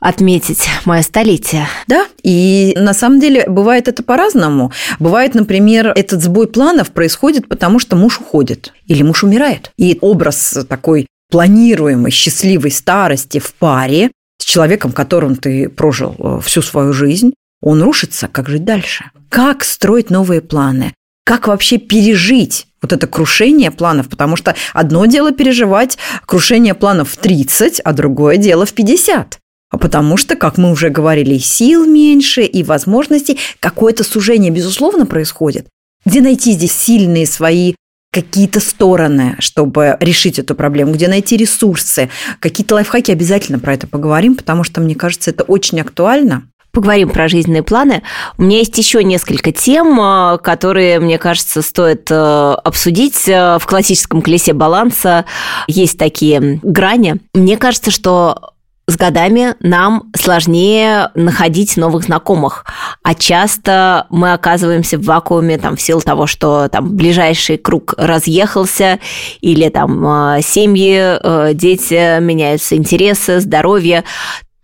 отметить мое столетие. Да, и на самом деле бывает это по-разному. Бывает, например, этот сбой планов происходит потому, что муж уходит или муж умирает. И образ такой планируемой счастливой старости в паре с человеком, которым ты прожил э, всю свою жизнь, он рушится. Как жить дальше? Как строить новые планы? Как вообще пережить вот это крушение планов, потому что одно дело переживать крушение планов в 30, а другое дело в 50. А потому что, как мы уже говорили, сил меньше и возможностей, какое-то сужение, безусловно, происходит. Где найти здесь сильные свои какие-то стороны, чтобы решить эту проблему, где найти ресурсы, какие-то лайфхаки, обязательно про это поговорим, потому что, мне кажется, это очень актуально поговорим про жизненные планы. У меня есть еще несколько тем, э, которые, мне кажется, стоит э, обсудить. Э, в классическом колесе баланса есть такие грани. Мне кажется, что с годами нам сложнее находить новых знакомых, а часто мы оказываемся в вакууме там, в силу того, что там ближайший круг разъехался, или там семьи, дети, меняются интересы, здоровье.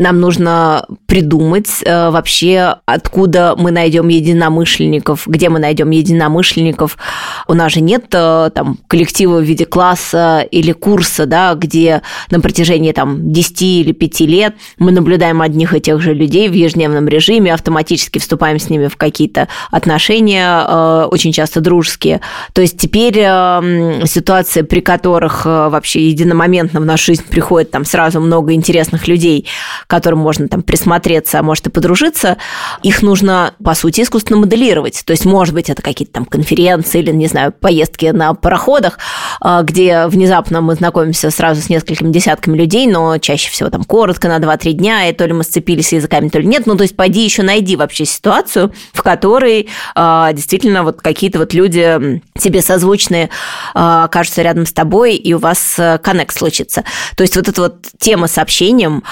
Нам нужно придумать э, вообще, откуда мы найдем единомышленников, где мы найдем единомышленников. У нас же нет э, там коллектива в виде класса или курса, да, где на протяжении там 10 или 5 лет мы наблюдаем одних и тех же людей в ежедневном режиме, автоматически вступаем с ними в какие-то отношения, э, очень часто дружеские. То есть теперь э, ситуации, при которых э, вообще единомоментно в нашу жизнь приходит там сразу много интересных людей, которым можно там присмотреться, а может и подружиться, их нужно, по сути, искусственно моделировать. То есть, может быть, это какие-то там конференции или, не знаю, поездки на пароходах, а, где внезапно мы знакомимся сразу с несколькими десятками людей, но чаще всего там коротко, на 2-3 дня, и то ли мы сцепились языками, то ли нет. Ну, то есть, пойди еще найди вообще ситуацию, в которой а, действительно вот какие-то вот люди тебе созвучные а, окажутся рядом с тобой, и у вас коннект случится. То есть, вот эта вот тема с общением,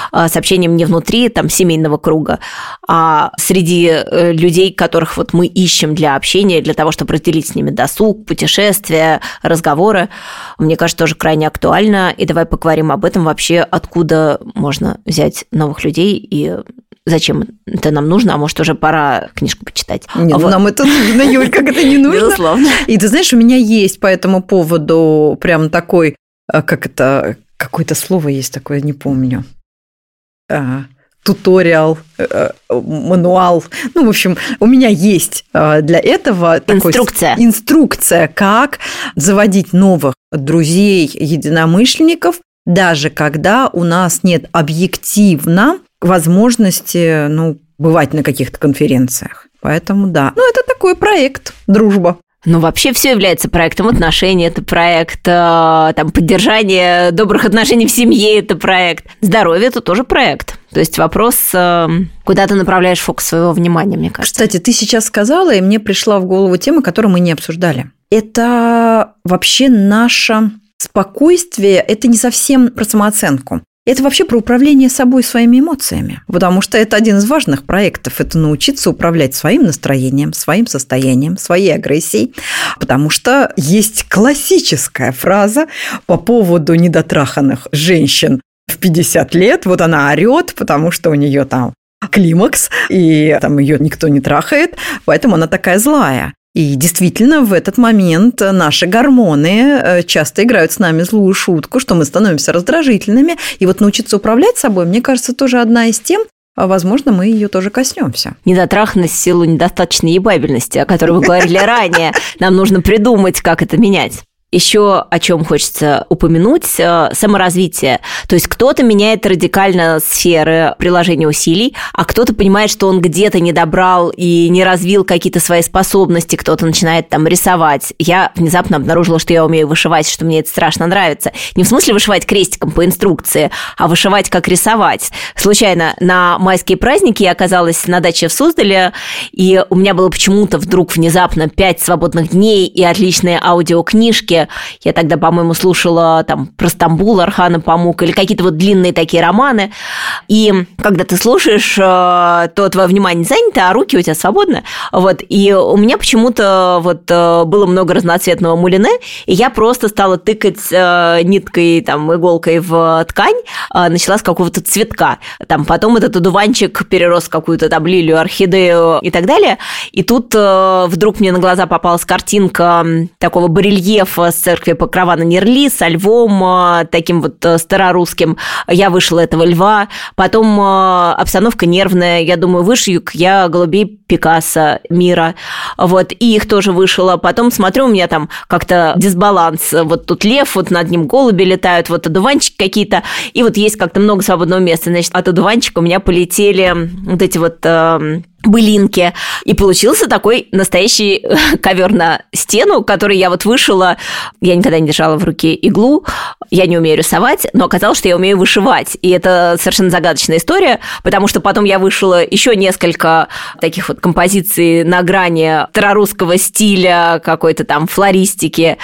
общением не внутри там семейного круга, а среди э, людей, которых вот мы ищем для общения, для того, чтобы разделить с ними досуг, путешествия, разговоры, мне кажется, тоже крайне актуально. И давай поговорим об этом вообще, откуда можно взять новых людей и зачем это нам нужно, а может, уже пора книжку почитать. Нет, а вот. нам это нужно, Юль, как это не нужно. Безусловно. И ты знаешь, у меня есть по этому поводу прям такой, э, как это, какое-то слово есть такое, не помню. Э, туториал, э, мануал. Ну, в общем, у меня есть э, для этого инструкция. Такой, инструкция, как заводить новых друзей, единомышленников, даже когда у нас нет объективно возможности ну, бывать на каких-то конференциях. Поэтому да. Ну, это такой проект, дружба. Ну, вообще все является проектом отношений, это проект э, там, поддержания добрых отношений в семье, это проект. Здоровье – это тоже проект. То есть вопрос, э, куда ты направляешь фокус своего внимания, мне кажется. Кстати, ты сейчас сказала, и мне пришла в голову тема, которую мы не обсуждали. Это вообще наше спокойствие, это не совсем про самооценку. Это вообще про управление собой, своими эмоциями. Потому что это один из важных проектов. Это научиться управлять своим настроением, своим состоянием, своей агрессией. Потому что есть классическая фраза по поводу недотраханных женщин в 50 лет. Вот она орет, потому что у нее там климакс, и там ее никто не трахает, поэтому она такая злая. И действительно, в этот момент наши гормоны э, часто играют с нами злую шутку, что мы становимся раздражительными. И вот научиться управлять собой, мне кажется, тоже одна из тем, а возможно, мы ее тоже коснемся. Недотраханность в силу недостаточной ебабельности, о которой вы говорили ранее. Нам нужно придумать, как это менять. Еще о чем хочется упомянуть, э, саморазвитие. То есть кто-то меняет радикально сферы приложения усилий, а кто-то понимает, что он где-то не добрал и не развил какие-то свои способности, кто-то начинает там рисовать. Я внезапно обнаружила, что я умею вышивать, что мне это страшно нравится. Не в смысле вышивать крестиком по инструкции, а вышивать как рисовать. Случайно на майские праздники я оказалась на даче в Суздале, и у меня было почему-то вдруг внезапно пять свободных дней и отличные аудиокнижки, я тогда, по-моему, слушала там про Стамбул Архана Памук или какие-то вот длинные такие романы. И когда ты слушаешь, э, то твое внимание занято, а руки у тебя свободны. Вот. И у меня почему-то вот э, было много разноцветного мулине, и я просто стала тыкать э, ниткой, там, иголкой в ткань, начала с какого-то цветка. Там потом этот одуванчик перерос в какую-то там лилию, орхидею и так далее. И тут вдруг мне на глаза попалась картинка такого барельефа с церкви Покрова на Нерли, со львом, э, таким вот э, старорусским. Я вышла этого льва. Потом э, обстановка нервная. Я думаю, вышью я голубей Пикассо мира. Вот, и их тоже вышла. Потом смотрю, у меня там как-то дисбаланс. Вот тут лев, вот над ним голуби летают, вот одуванчики какие-то. И вот есть как-то много свободного места. Значит, от одуванчика у меня полетели вот эти вот былинки. И получился такой настоящий ковер на стену, который я вот вышила. Я никогда не держала в руке иглу, я не умею рисовать, но оказалось, что я умею вышивать. И это совершенно загадочная история, потому что потом я вышила еще несколько таких вот композиций на грани старорусского стиля, какой-то там флористики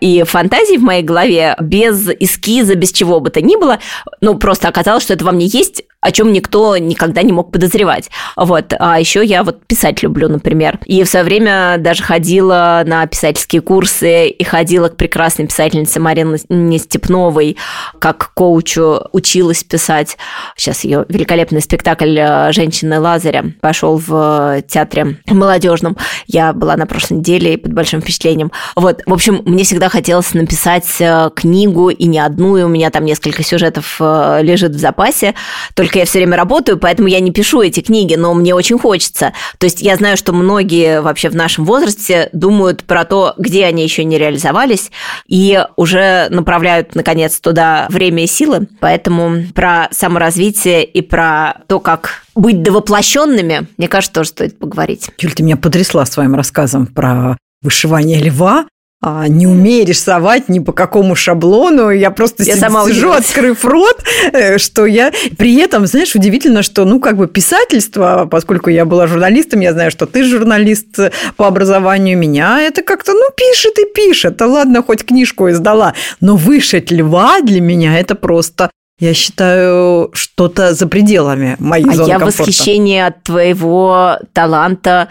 и фантазии в моей голове без эскиза, без чего бы то ни было. Ну, просто оказалось, что это во мне есть, о чем никто никогда не мог подозревать. Вот. А еще я вот писать люблю, например. И в свое время даже ходила на писательские курсы и ходила к прекрасной писательнице Марине Степновой, как коучу училась писать. Сейчас ее великолепный спектакль э, «Женщины Лазаря» пошел в театре молодежном. Я была на прошлой неделе и под большим впечатлением. Вот, в общем, мне всегда хотелось написать э, книгу, и не одну, и у меня там несколько сюжетов э, лежит в запасе. Только только я все время работаю, поэтому я не пишу эти книги, но мне очень хочется. То есть я знаю, что многие вообще в нашем возрасте думают про то, где они еще не реализовались, и уже направляют, наконец, туда время и силы. Поэтому про саморазвитие и про то, как быть довоплощенными, мне кажется, тоже стоит поговорить. Юль, ты меня потрясла своим рассказом про вышивание льва а, не умею рисовать ни по какому шаблону. Я просто я сама сижу, удивилась. открыв рот, э, что я... При этом, знаешь, удивительно, что, ну, как бы писательство, поскольку я была журналистом, я знаю, что ты журналист по образованию, меня это как-то, ну, пишет и пишет. Да ладно, хоть книжку издала. Но вышить льва для меня это просто я считаю, что-то за пределами моей а зоны я комфорта. восхищение от твоего таланта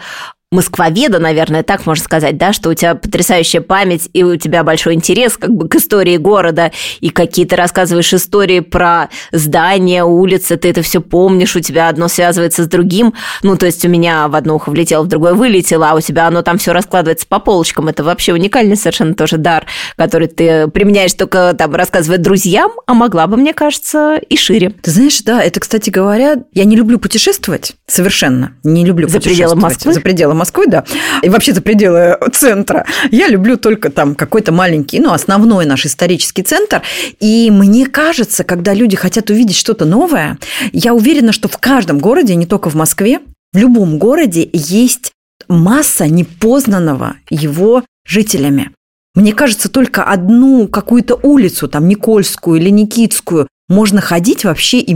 москвоведа, наверное, так можно сказать, да, что у тебя потрясающая память и у тебя большой интерес как бы к истории города, и какие-то рассказываешь истории про здания, улицы, ты это все помнишь, у тебя одно связывается с другим. Ну, то есть у меня в одно ухо влетело, в другое вылетело, а у тебя оно там все раскладывается по полочкам. Это вообще уникальный совершенно тоже дар, который ты применяешь только там рассказывая друзьям, а могла бы, мне кажется, и шире. Ты знаешь, да, это, кстати говоря, я не люблю путешествовать совершенно. Не люблю за пределы Москвы. За пределы Москвы, да, и вообще за пределы центра. Я люблю только там какой-то маленький, ну, основной наш исторический центр. И мне кажется, когда люди хотят увидеть что-то новое, я уверена, что в каждом городе, не только в Москве, в любом городе есть масса непознанного его жителями. Мне кажется, только одну какую-то улицу, там Никольскую или Никитскую, можно ходить вообще и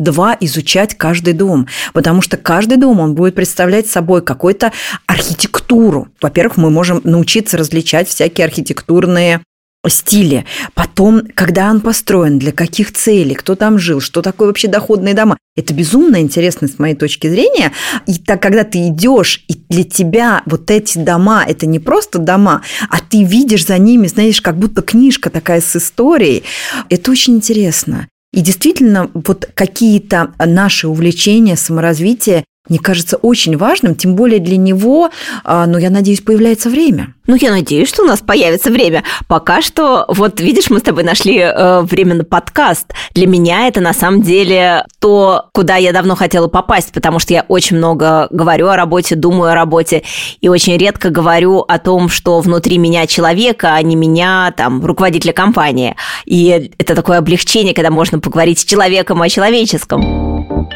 месяц-два изучать каждый дом, потому что каждый дом, он будет представлять собой какую-то архитектуру. Во-первых, мы можем научиться различать всякие архитектурные стиле, потом, когда он построен, для каких целей, кто там жил, что такое вообще доходные дома. Это безумно интересно с моей точки зрения. И так, когда ты идешь, и для тебя вот эти дома, это не просто дома, а ты видишь за ними, знаешь, как будто книжка такая с историей, это очень интересно. И действительно, вот какие-то наши увлечения, саморазвитие мне кажется очень важным, тем более для него, ну, я надеюсь, появляется время. Ну, я надеюсь, что у нас появится время. Пока что, вот видишь, мы с тобой нашли э, время на подкаст. Для меня это на самом деле то, куда я давно хотела попасть, потому что я очень много говорю о работе, думаю о работе, и очень редко говорю о том, что внутри меня человека, а не меня, там, руководителя компании. И это такое облегчение, когда можно поговорить с человеком о человеческом.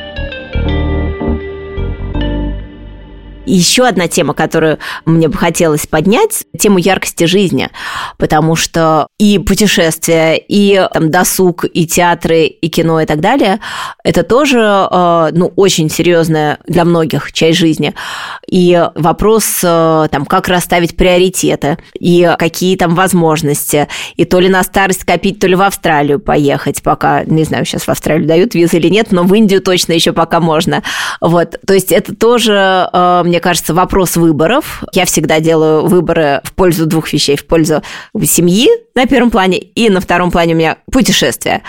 Еще одна тема, которую мне бы хотелось поднять, тему яркости жизни, потому что и путешествия, и там, досуг, и театры, и кино и так далее, это тоже э, ну, очень серьезная для многих часть жизни. И вопрос, э, там, как расставить приоритеты, и какие там возможности, и то ли на старость копить, то ли в Австралию поехать, пока, не знаю, сейчас в Австралию дают визы или нет, но в Индию точно еще пока можно. Вот, то есть это тоже, э, мне кажется, вопрос выборов. Я всегда делаю выборы в пользу двух вещей. В пользу семьи на первом плане и на втором плане у меня путешествия.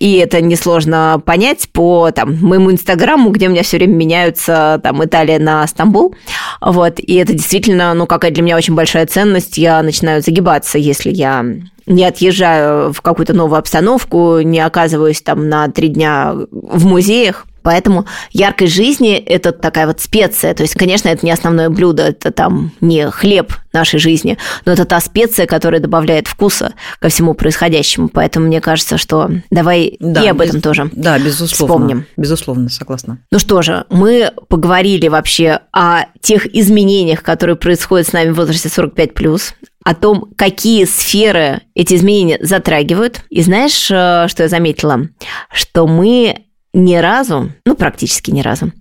И это несложно понять по там, моему инстаграму, где у меня все время меняются там Италия на Стамбул. Вот. И это действительно, ну, какая для меня очень большая ценность. Я начинаю загибаться, если я не отъезжаю в какую-то новую обстановку, не оказываюсь там на три дня в музеях. Поэтому яркость жизни – это такая вот специя. То есть, конечно, это не основное блюдо, это там не хлеб нашей жизни, но это та специя, которая добавляет вкуса ко всему происходящему. Поэтому мне кажется, что давай да, и об этом тоже да, безусловно, вспомним. Безусловно, согласна. Ну что же, мы поговорили вообще о тех изменениях, которые происходят с нами в возрасте 45+, о том, какие сферы эти изменения затрагивают. И знаешь, э, что я заметила? Что мы ни разу, ну практически ни разу,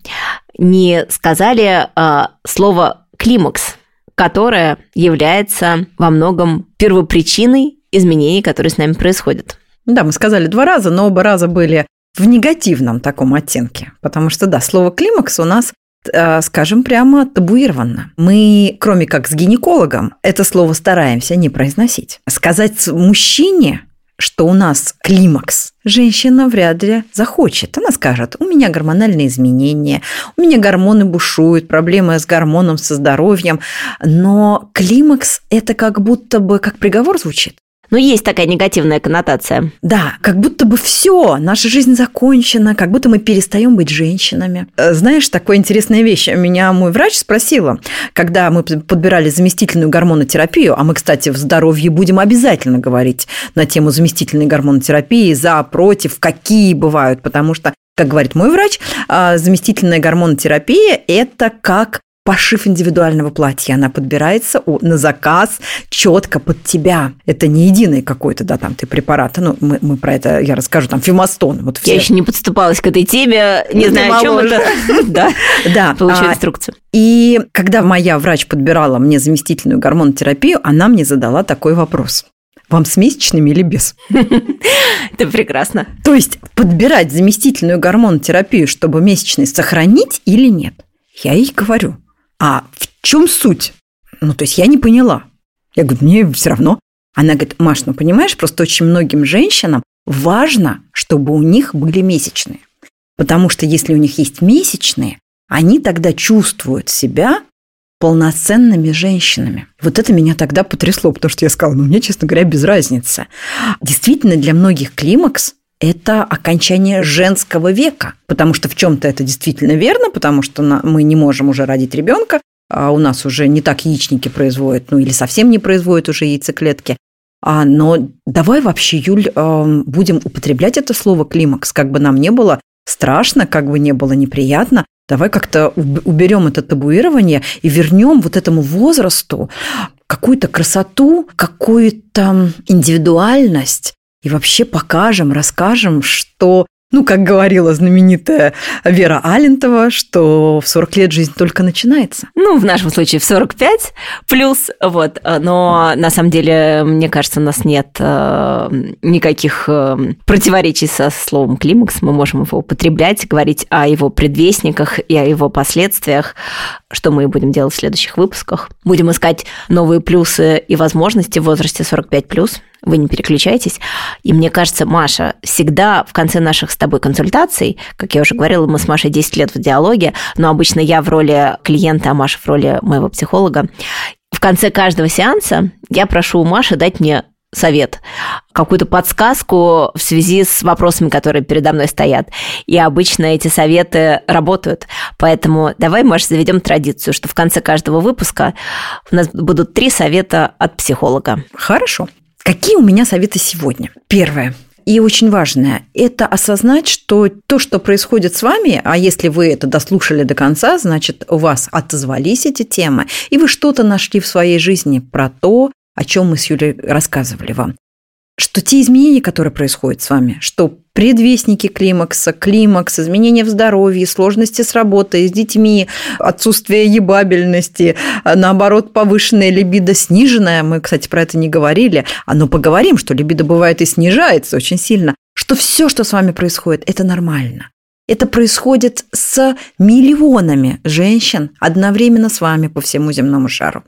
не сказали э, слово климакс, которое является во многом первопричиной изменений, которые с нами происходят. Да, мы сказали два раза, но оба раза были в негативном таком оттенке, потому что, да, слово климакс у нас э, скажем прямо, табуировано. Мы, кроме как с гинекологом, это слово стараемся не произносить. Сказать мужчине что у нас климакс, женщина вряд ли захочет. Она скажет, у меня гормональные изменения, у меня гормоны бушуют, проблемы с гормоном, со здоровьем. Но климакс – это как будто бы как приговор звучит. Но есть такая негативная коннотация. Да, как будто бы все, наша жизнь закончена, как будто мы перестаем быть женщинами. Э, знаешь, такая интересная вещь. Меня мой врач спросила, когда мы подбирали заместительную гормонотерапию, а мы, кстати, в здоровье будем обязательно говорить на тему заместительной гормонотерапии, за, против, какие бывают, потому что как говорит мой врач, а, заместительная гормонотерапия – это как пошив индивидуального платья. Она подбирается на заказ четко под тебя. Это не единый какой-то, да, там ты препарат. Ну, мы, мы про это, я расскажу, там, фимостон. Вот все. Я еще не подступалась к этой теме, не ну, знаю, о чем это. Да, да. Получу а, инструкцию. И когда моя врач подбирала мне заместительную гормонотерапию, она мне задала такой вопрос. Вам с месячными или без? Это прекрасно. То есть подбирать заместительную гормонотерапию, чтобы месячные сохранить или нет? Я ей говорю, а в чем суть? Ну, то есть я не поняла. Я говорю, мне все равно. Она говорит, Маш, ну понимаешь, просто очень многим женщинам важно, чтобы у них были месячные. Потому что если у них есть месячные, они тогда чувствуют себя полноценными женщинами. Вот это меня тогда потрясло, потому что я сказала, ну, мне, честно говоря, без разницы. Действительно, для многих климакс это окончание женского века, потому что в чем-то это действительно верно, потому что мы не можем уже родить ребенка, а у нас уже не так яичники производят, ну или совсем не производят уже яйцеклетки. А, но давай вообще, Юль, будем употреблять это слово климакс, как бы нам не было страшно, как бы не было неприятно. Давай как-то уберем это табуирование и вернем вот этому возрасту какую-то красоту, какую-то индивидуальность, и вообще покажем, расскажем, что ну, как говорила знаменитая Вера Алентова, что в 40 лет жизнь только начинается. Ну, в нашем случае в 45 плюс, вот. Но на самом деле, мне кажется, у нас нет э, никаких э, противоречий со словом климакс. Мы можем его употреблять, говорить о его предвестниках и о его последствиях, что мы будем делать в следующих выпусках. Будем искать новые плюсы и возможности в возрасте 45 плюс вы не переключайтесь. И мне кажется, Маша, всегда в конце наших с тобой консультаций, как я уже говорила, мы с Машей 10 лет в диалоге, но обычно я в роли клиента, а Маша в роли моего психолога. В конце каждого сеанса я прошу у Маши дать мне совет, какую-то подсказку в связи с вопросами, которые передо мной стоят. И обычно эти советы работают. Поэтому давай, Маша, заведем традицию, что в конце каждого выпуска у нас будут три совета от психолога. Хорошо. Какие у меня советы сегодня? Первое. И очень важное – это осознать, что то, что происходит с вами, а если вы это дослушали до конца, значит, у вас отозвались эти темы, и вы что-то нашли в своей жизни про то, о чем мы с Юлей рассказывали вам. Что те изменения, которые происходят с вами, что предвестники климакса, климакс, изменения в здоровье, сложности с работой, с детьми, отсутствие ебабельности, наоборот, повышенная либидо, сниженная, мы, кстати, про это не говорили, а но поговорим, что либидо бывает и снижается очень сильно, что все, что с вами происходит, это нормально. Это происходит с миллионами женщин одновременно с вами по всему земному шару.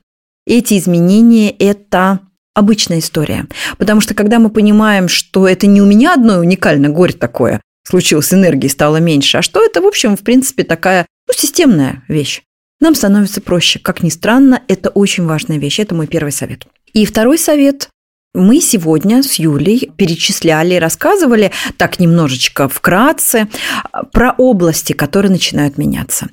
Эти изменения – это обычная история. Потому что когда мы понимаем, что это не у меня одно уникальное горе такое, случилось, энергии стало меньше, а что это, в общем, в принципе, такая ну, системная вещь, нам становится проще. Как ни странно, это очень важная вещь. Это мой первый совет. И второй совет мы сегодня с Юлей перечисляли, рассказывали так немножечко вкратце про области, которые начинают меняться.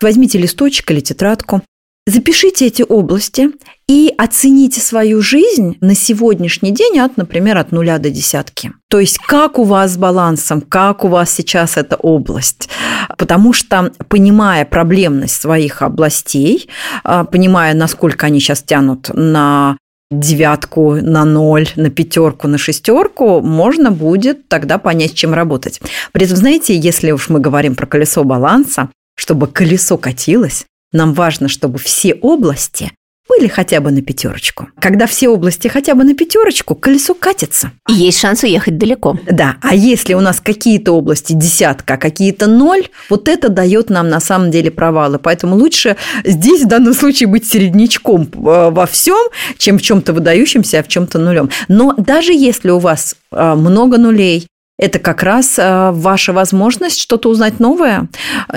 Возьмите листочек или тетрадку, Запишите эти области и оцените свою жизнь на сегодняшний день от, например, от нуля до десятки. То есть как у вас с балансом, как у вас сейчас эта область. Потому что, понимая проблемность своих областей, а, понимая, насколько они сейчас тянут на девятку, на ноль, на пятерку, на шестерку, можно будет тогда понять, чем работать. При этом, знаете, если уж мы говорим про колесо баланса, чтобы колесо катилось, нам важно, чтобы все области были хотя бы на пятерочку. Когда все области хотя бы на пятерочку, колесо катится. И есть шанс уехать далеко. Да, а если у нас какие-то области десятка, а какие-то ноль, вот это дает нам на самом деле провалы. Поэтому лучше здесь в данном случае быть середнячком э, во всем, чем в чем-то выдающемся, а в чем-то нулем. Но даже если у вас э, много нулей, это как раз э, ваша возможность что-то узнать новое,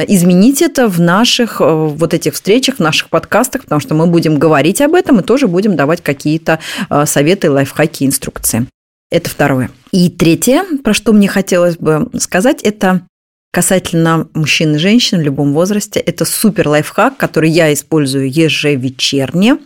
изменить это в наших э, вот этих встречах, в наших подкастах, потому что мы будем говорить об этом и тоже будем давать какие-то э, советы, лайфхаки, инструкции. Это второе. И третье, про что мне хотелось бы сказать, это касательно мужчин и женщин в любом возрасте. Это супер лайфхак, который я использую ежевечерне.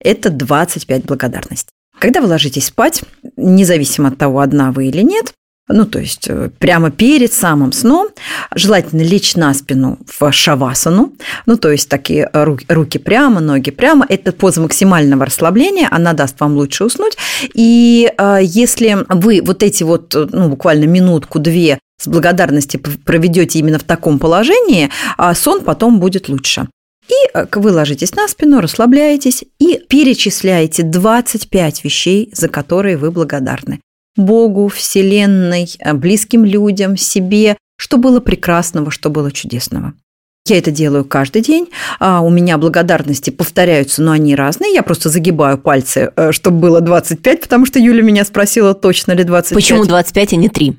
Это 25 благодарностей. Когда вы ложитесь спать, независимо от того, одна вы или нет, ну, то есть э, прямо перед самым сном желательно лечь на спину в шавасану, ну, то есть такие руки, руки прямо, ноги прямо. Это поза максимального расслабления, она даст вам лучше уснуть. И э, если вы вот эти вот, ну, буквально минутку-две с благодарности проведете именно в таком положении, а сон потом будет лучше. И э, вы ложитесь на спину, расслабляетесь и перечисляете 25 вещей, за которые вы благодарны. Богу, Вселенной, э, близким людям, себе, что было прекрасного, что было чудесного. Я это делаю каждый день. А у меня благодарности повторяются, но они разные. Я просто загибаю пальцы, э, чтобы было 25, потому что Юля меня спросила, точно ли 25. Почему 25, а не 3?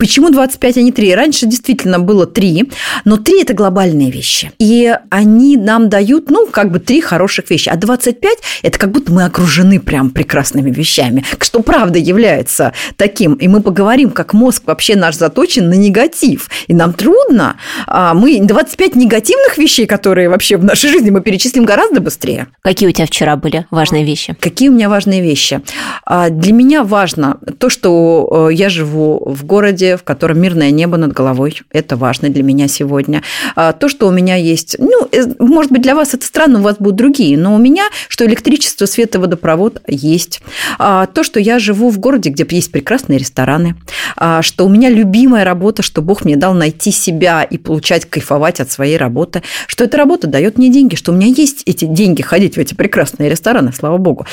Почему 25, а не 3? Раньше действительно было 3, но 3 – это глобальные вещи. И они нам дают, ну, как бы 3 хороших вещи. А 25 – это как будто мы окружены прям прекрасными вещами, что правда является таким. И мы поговорим, как мозг вообще наш заточен на негатив. И нам трудно. А мы 25 негативных вещей, которые вообще в нашей жизни мы перечислим гораздо быстрее. Какие у тебя вчера были важные вещи? Какие у меня важные вещи? А, для меня важно то, что э, я живу в городе, в котором мирное небо над головой. Это важно для меня сегодня. А, то, что у меня есть, ну, э, может быть, для вас это странно, у вас будут другие, но у меня, что электричество, свет и водопровод есть. А, то, что я живу в городе, где есть прекрасные рестораны. А, что у меня любимая работа, что Бог мне дал найти себя и получать, кайфовать от своей работы. Что эта работа дает мне деньги, что у меня есть эти деньги ходить в эти прекрасные рестораны, слава Богу.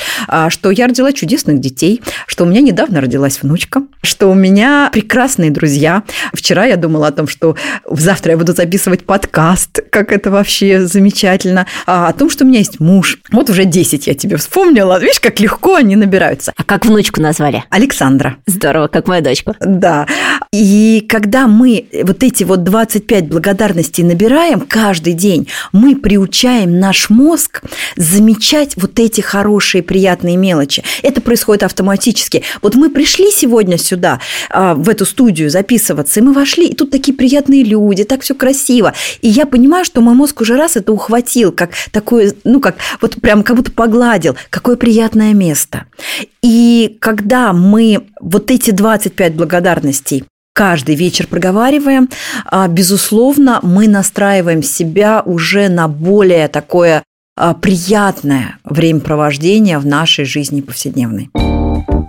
Что я родила чудесных детей, что у меня недавно родилась внучка, что у меня прекрасные прекрасные друзья. Вчера я думала о том, что завтра я буду записывать подкаст, как это вообще замечательно, а о том, что у меня есть муж. Вот уже 10 я тебе вспомнила. Видишь, как легко они набираются. А как внучку назвали? Александра. Здорово, как мою дочку. Да. И когда мы вот эти вот 25 благодарностей набираем каждый день, мы приучаем наш мозг замечать вот эти хорошие, приятные мелочи. Это происходит автоматически. Вот мы пришли сегодня сюда, а, в эту студию записываться, и мы вошли, и тут такие приятные люди, так все красиво. И я понимаю, что мой мозг уже раз это ухватил, как такое, ну, как вот прям как будто погладил, какое приятное место. И когда мы вот эти 25 благодарностей каждый вечер проговариваем, а, безусловно, мы настраиваем себя уже на более такое а, приятное времяпровождение в нашей жизни повседневной.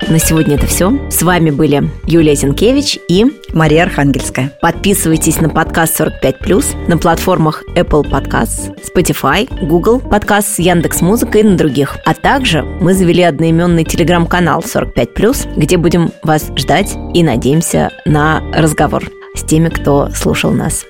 На сегодня это все. С вами были Юлия Зинкевич и Мария Архангельская. Подписывайтесь на подкаст 45+, на платформах Apple Podcasts, Spotify, Google Podcasts, Яндекс Музыка и на других. А также мы завели одноименный телеграм-канал 45+, где будем вас ждать и надеемся на разговор с теми, кто слушал нас.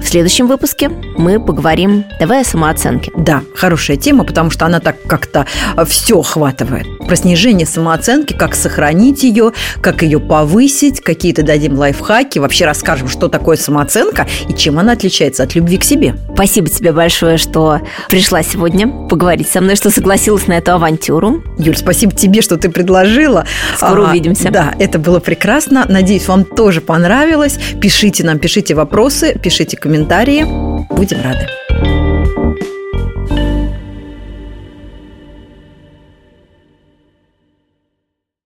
В следующем выпуске мы поговорим, давай о самооценке. Да, хорошая тема, потому что она так как-то э, все охватывает. Про снижение самооценки, как сохранить ее, как ее повысить, какие-то дадим лайфхаки, вообще расскажем, что такое самооценка и чем она отличается от любви к себе. Спасибо тебе большое, что пришла сегодня поговорить со мной, что согласилась на эту авантюру. Юль, спасибо тебе, что ты предложила. Скоро а, увидимся. Да, это было прекрасно. Надеюсь, вам тоже понравилось. Пишите нам, пишите вопросы, пишите комментарии. Будем рады.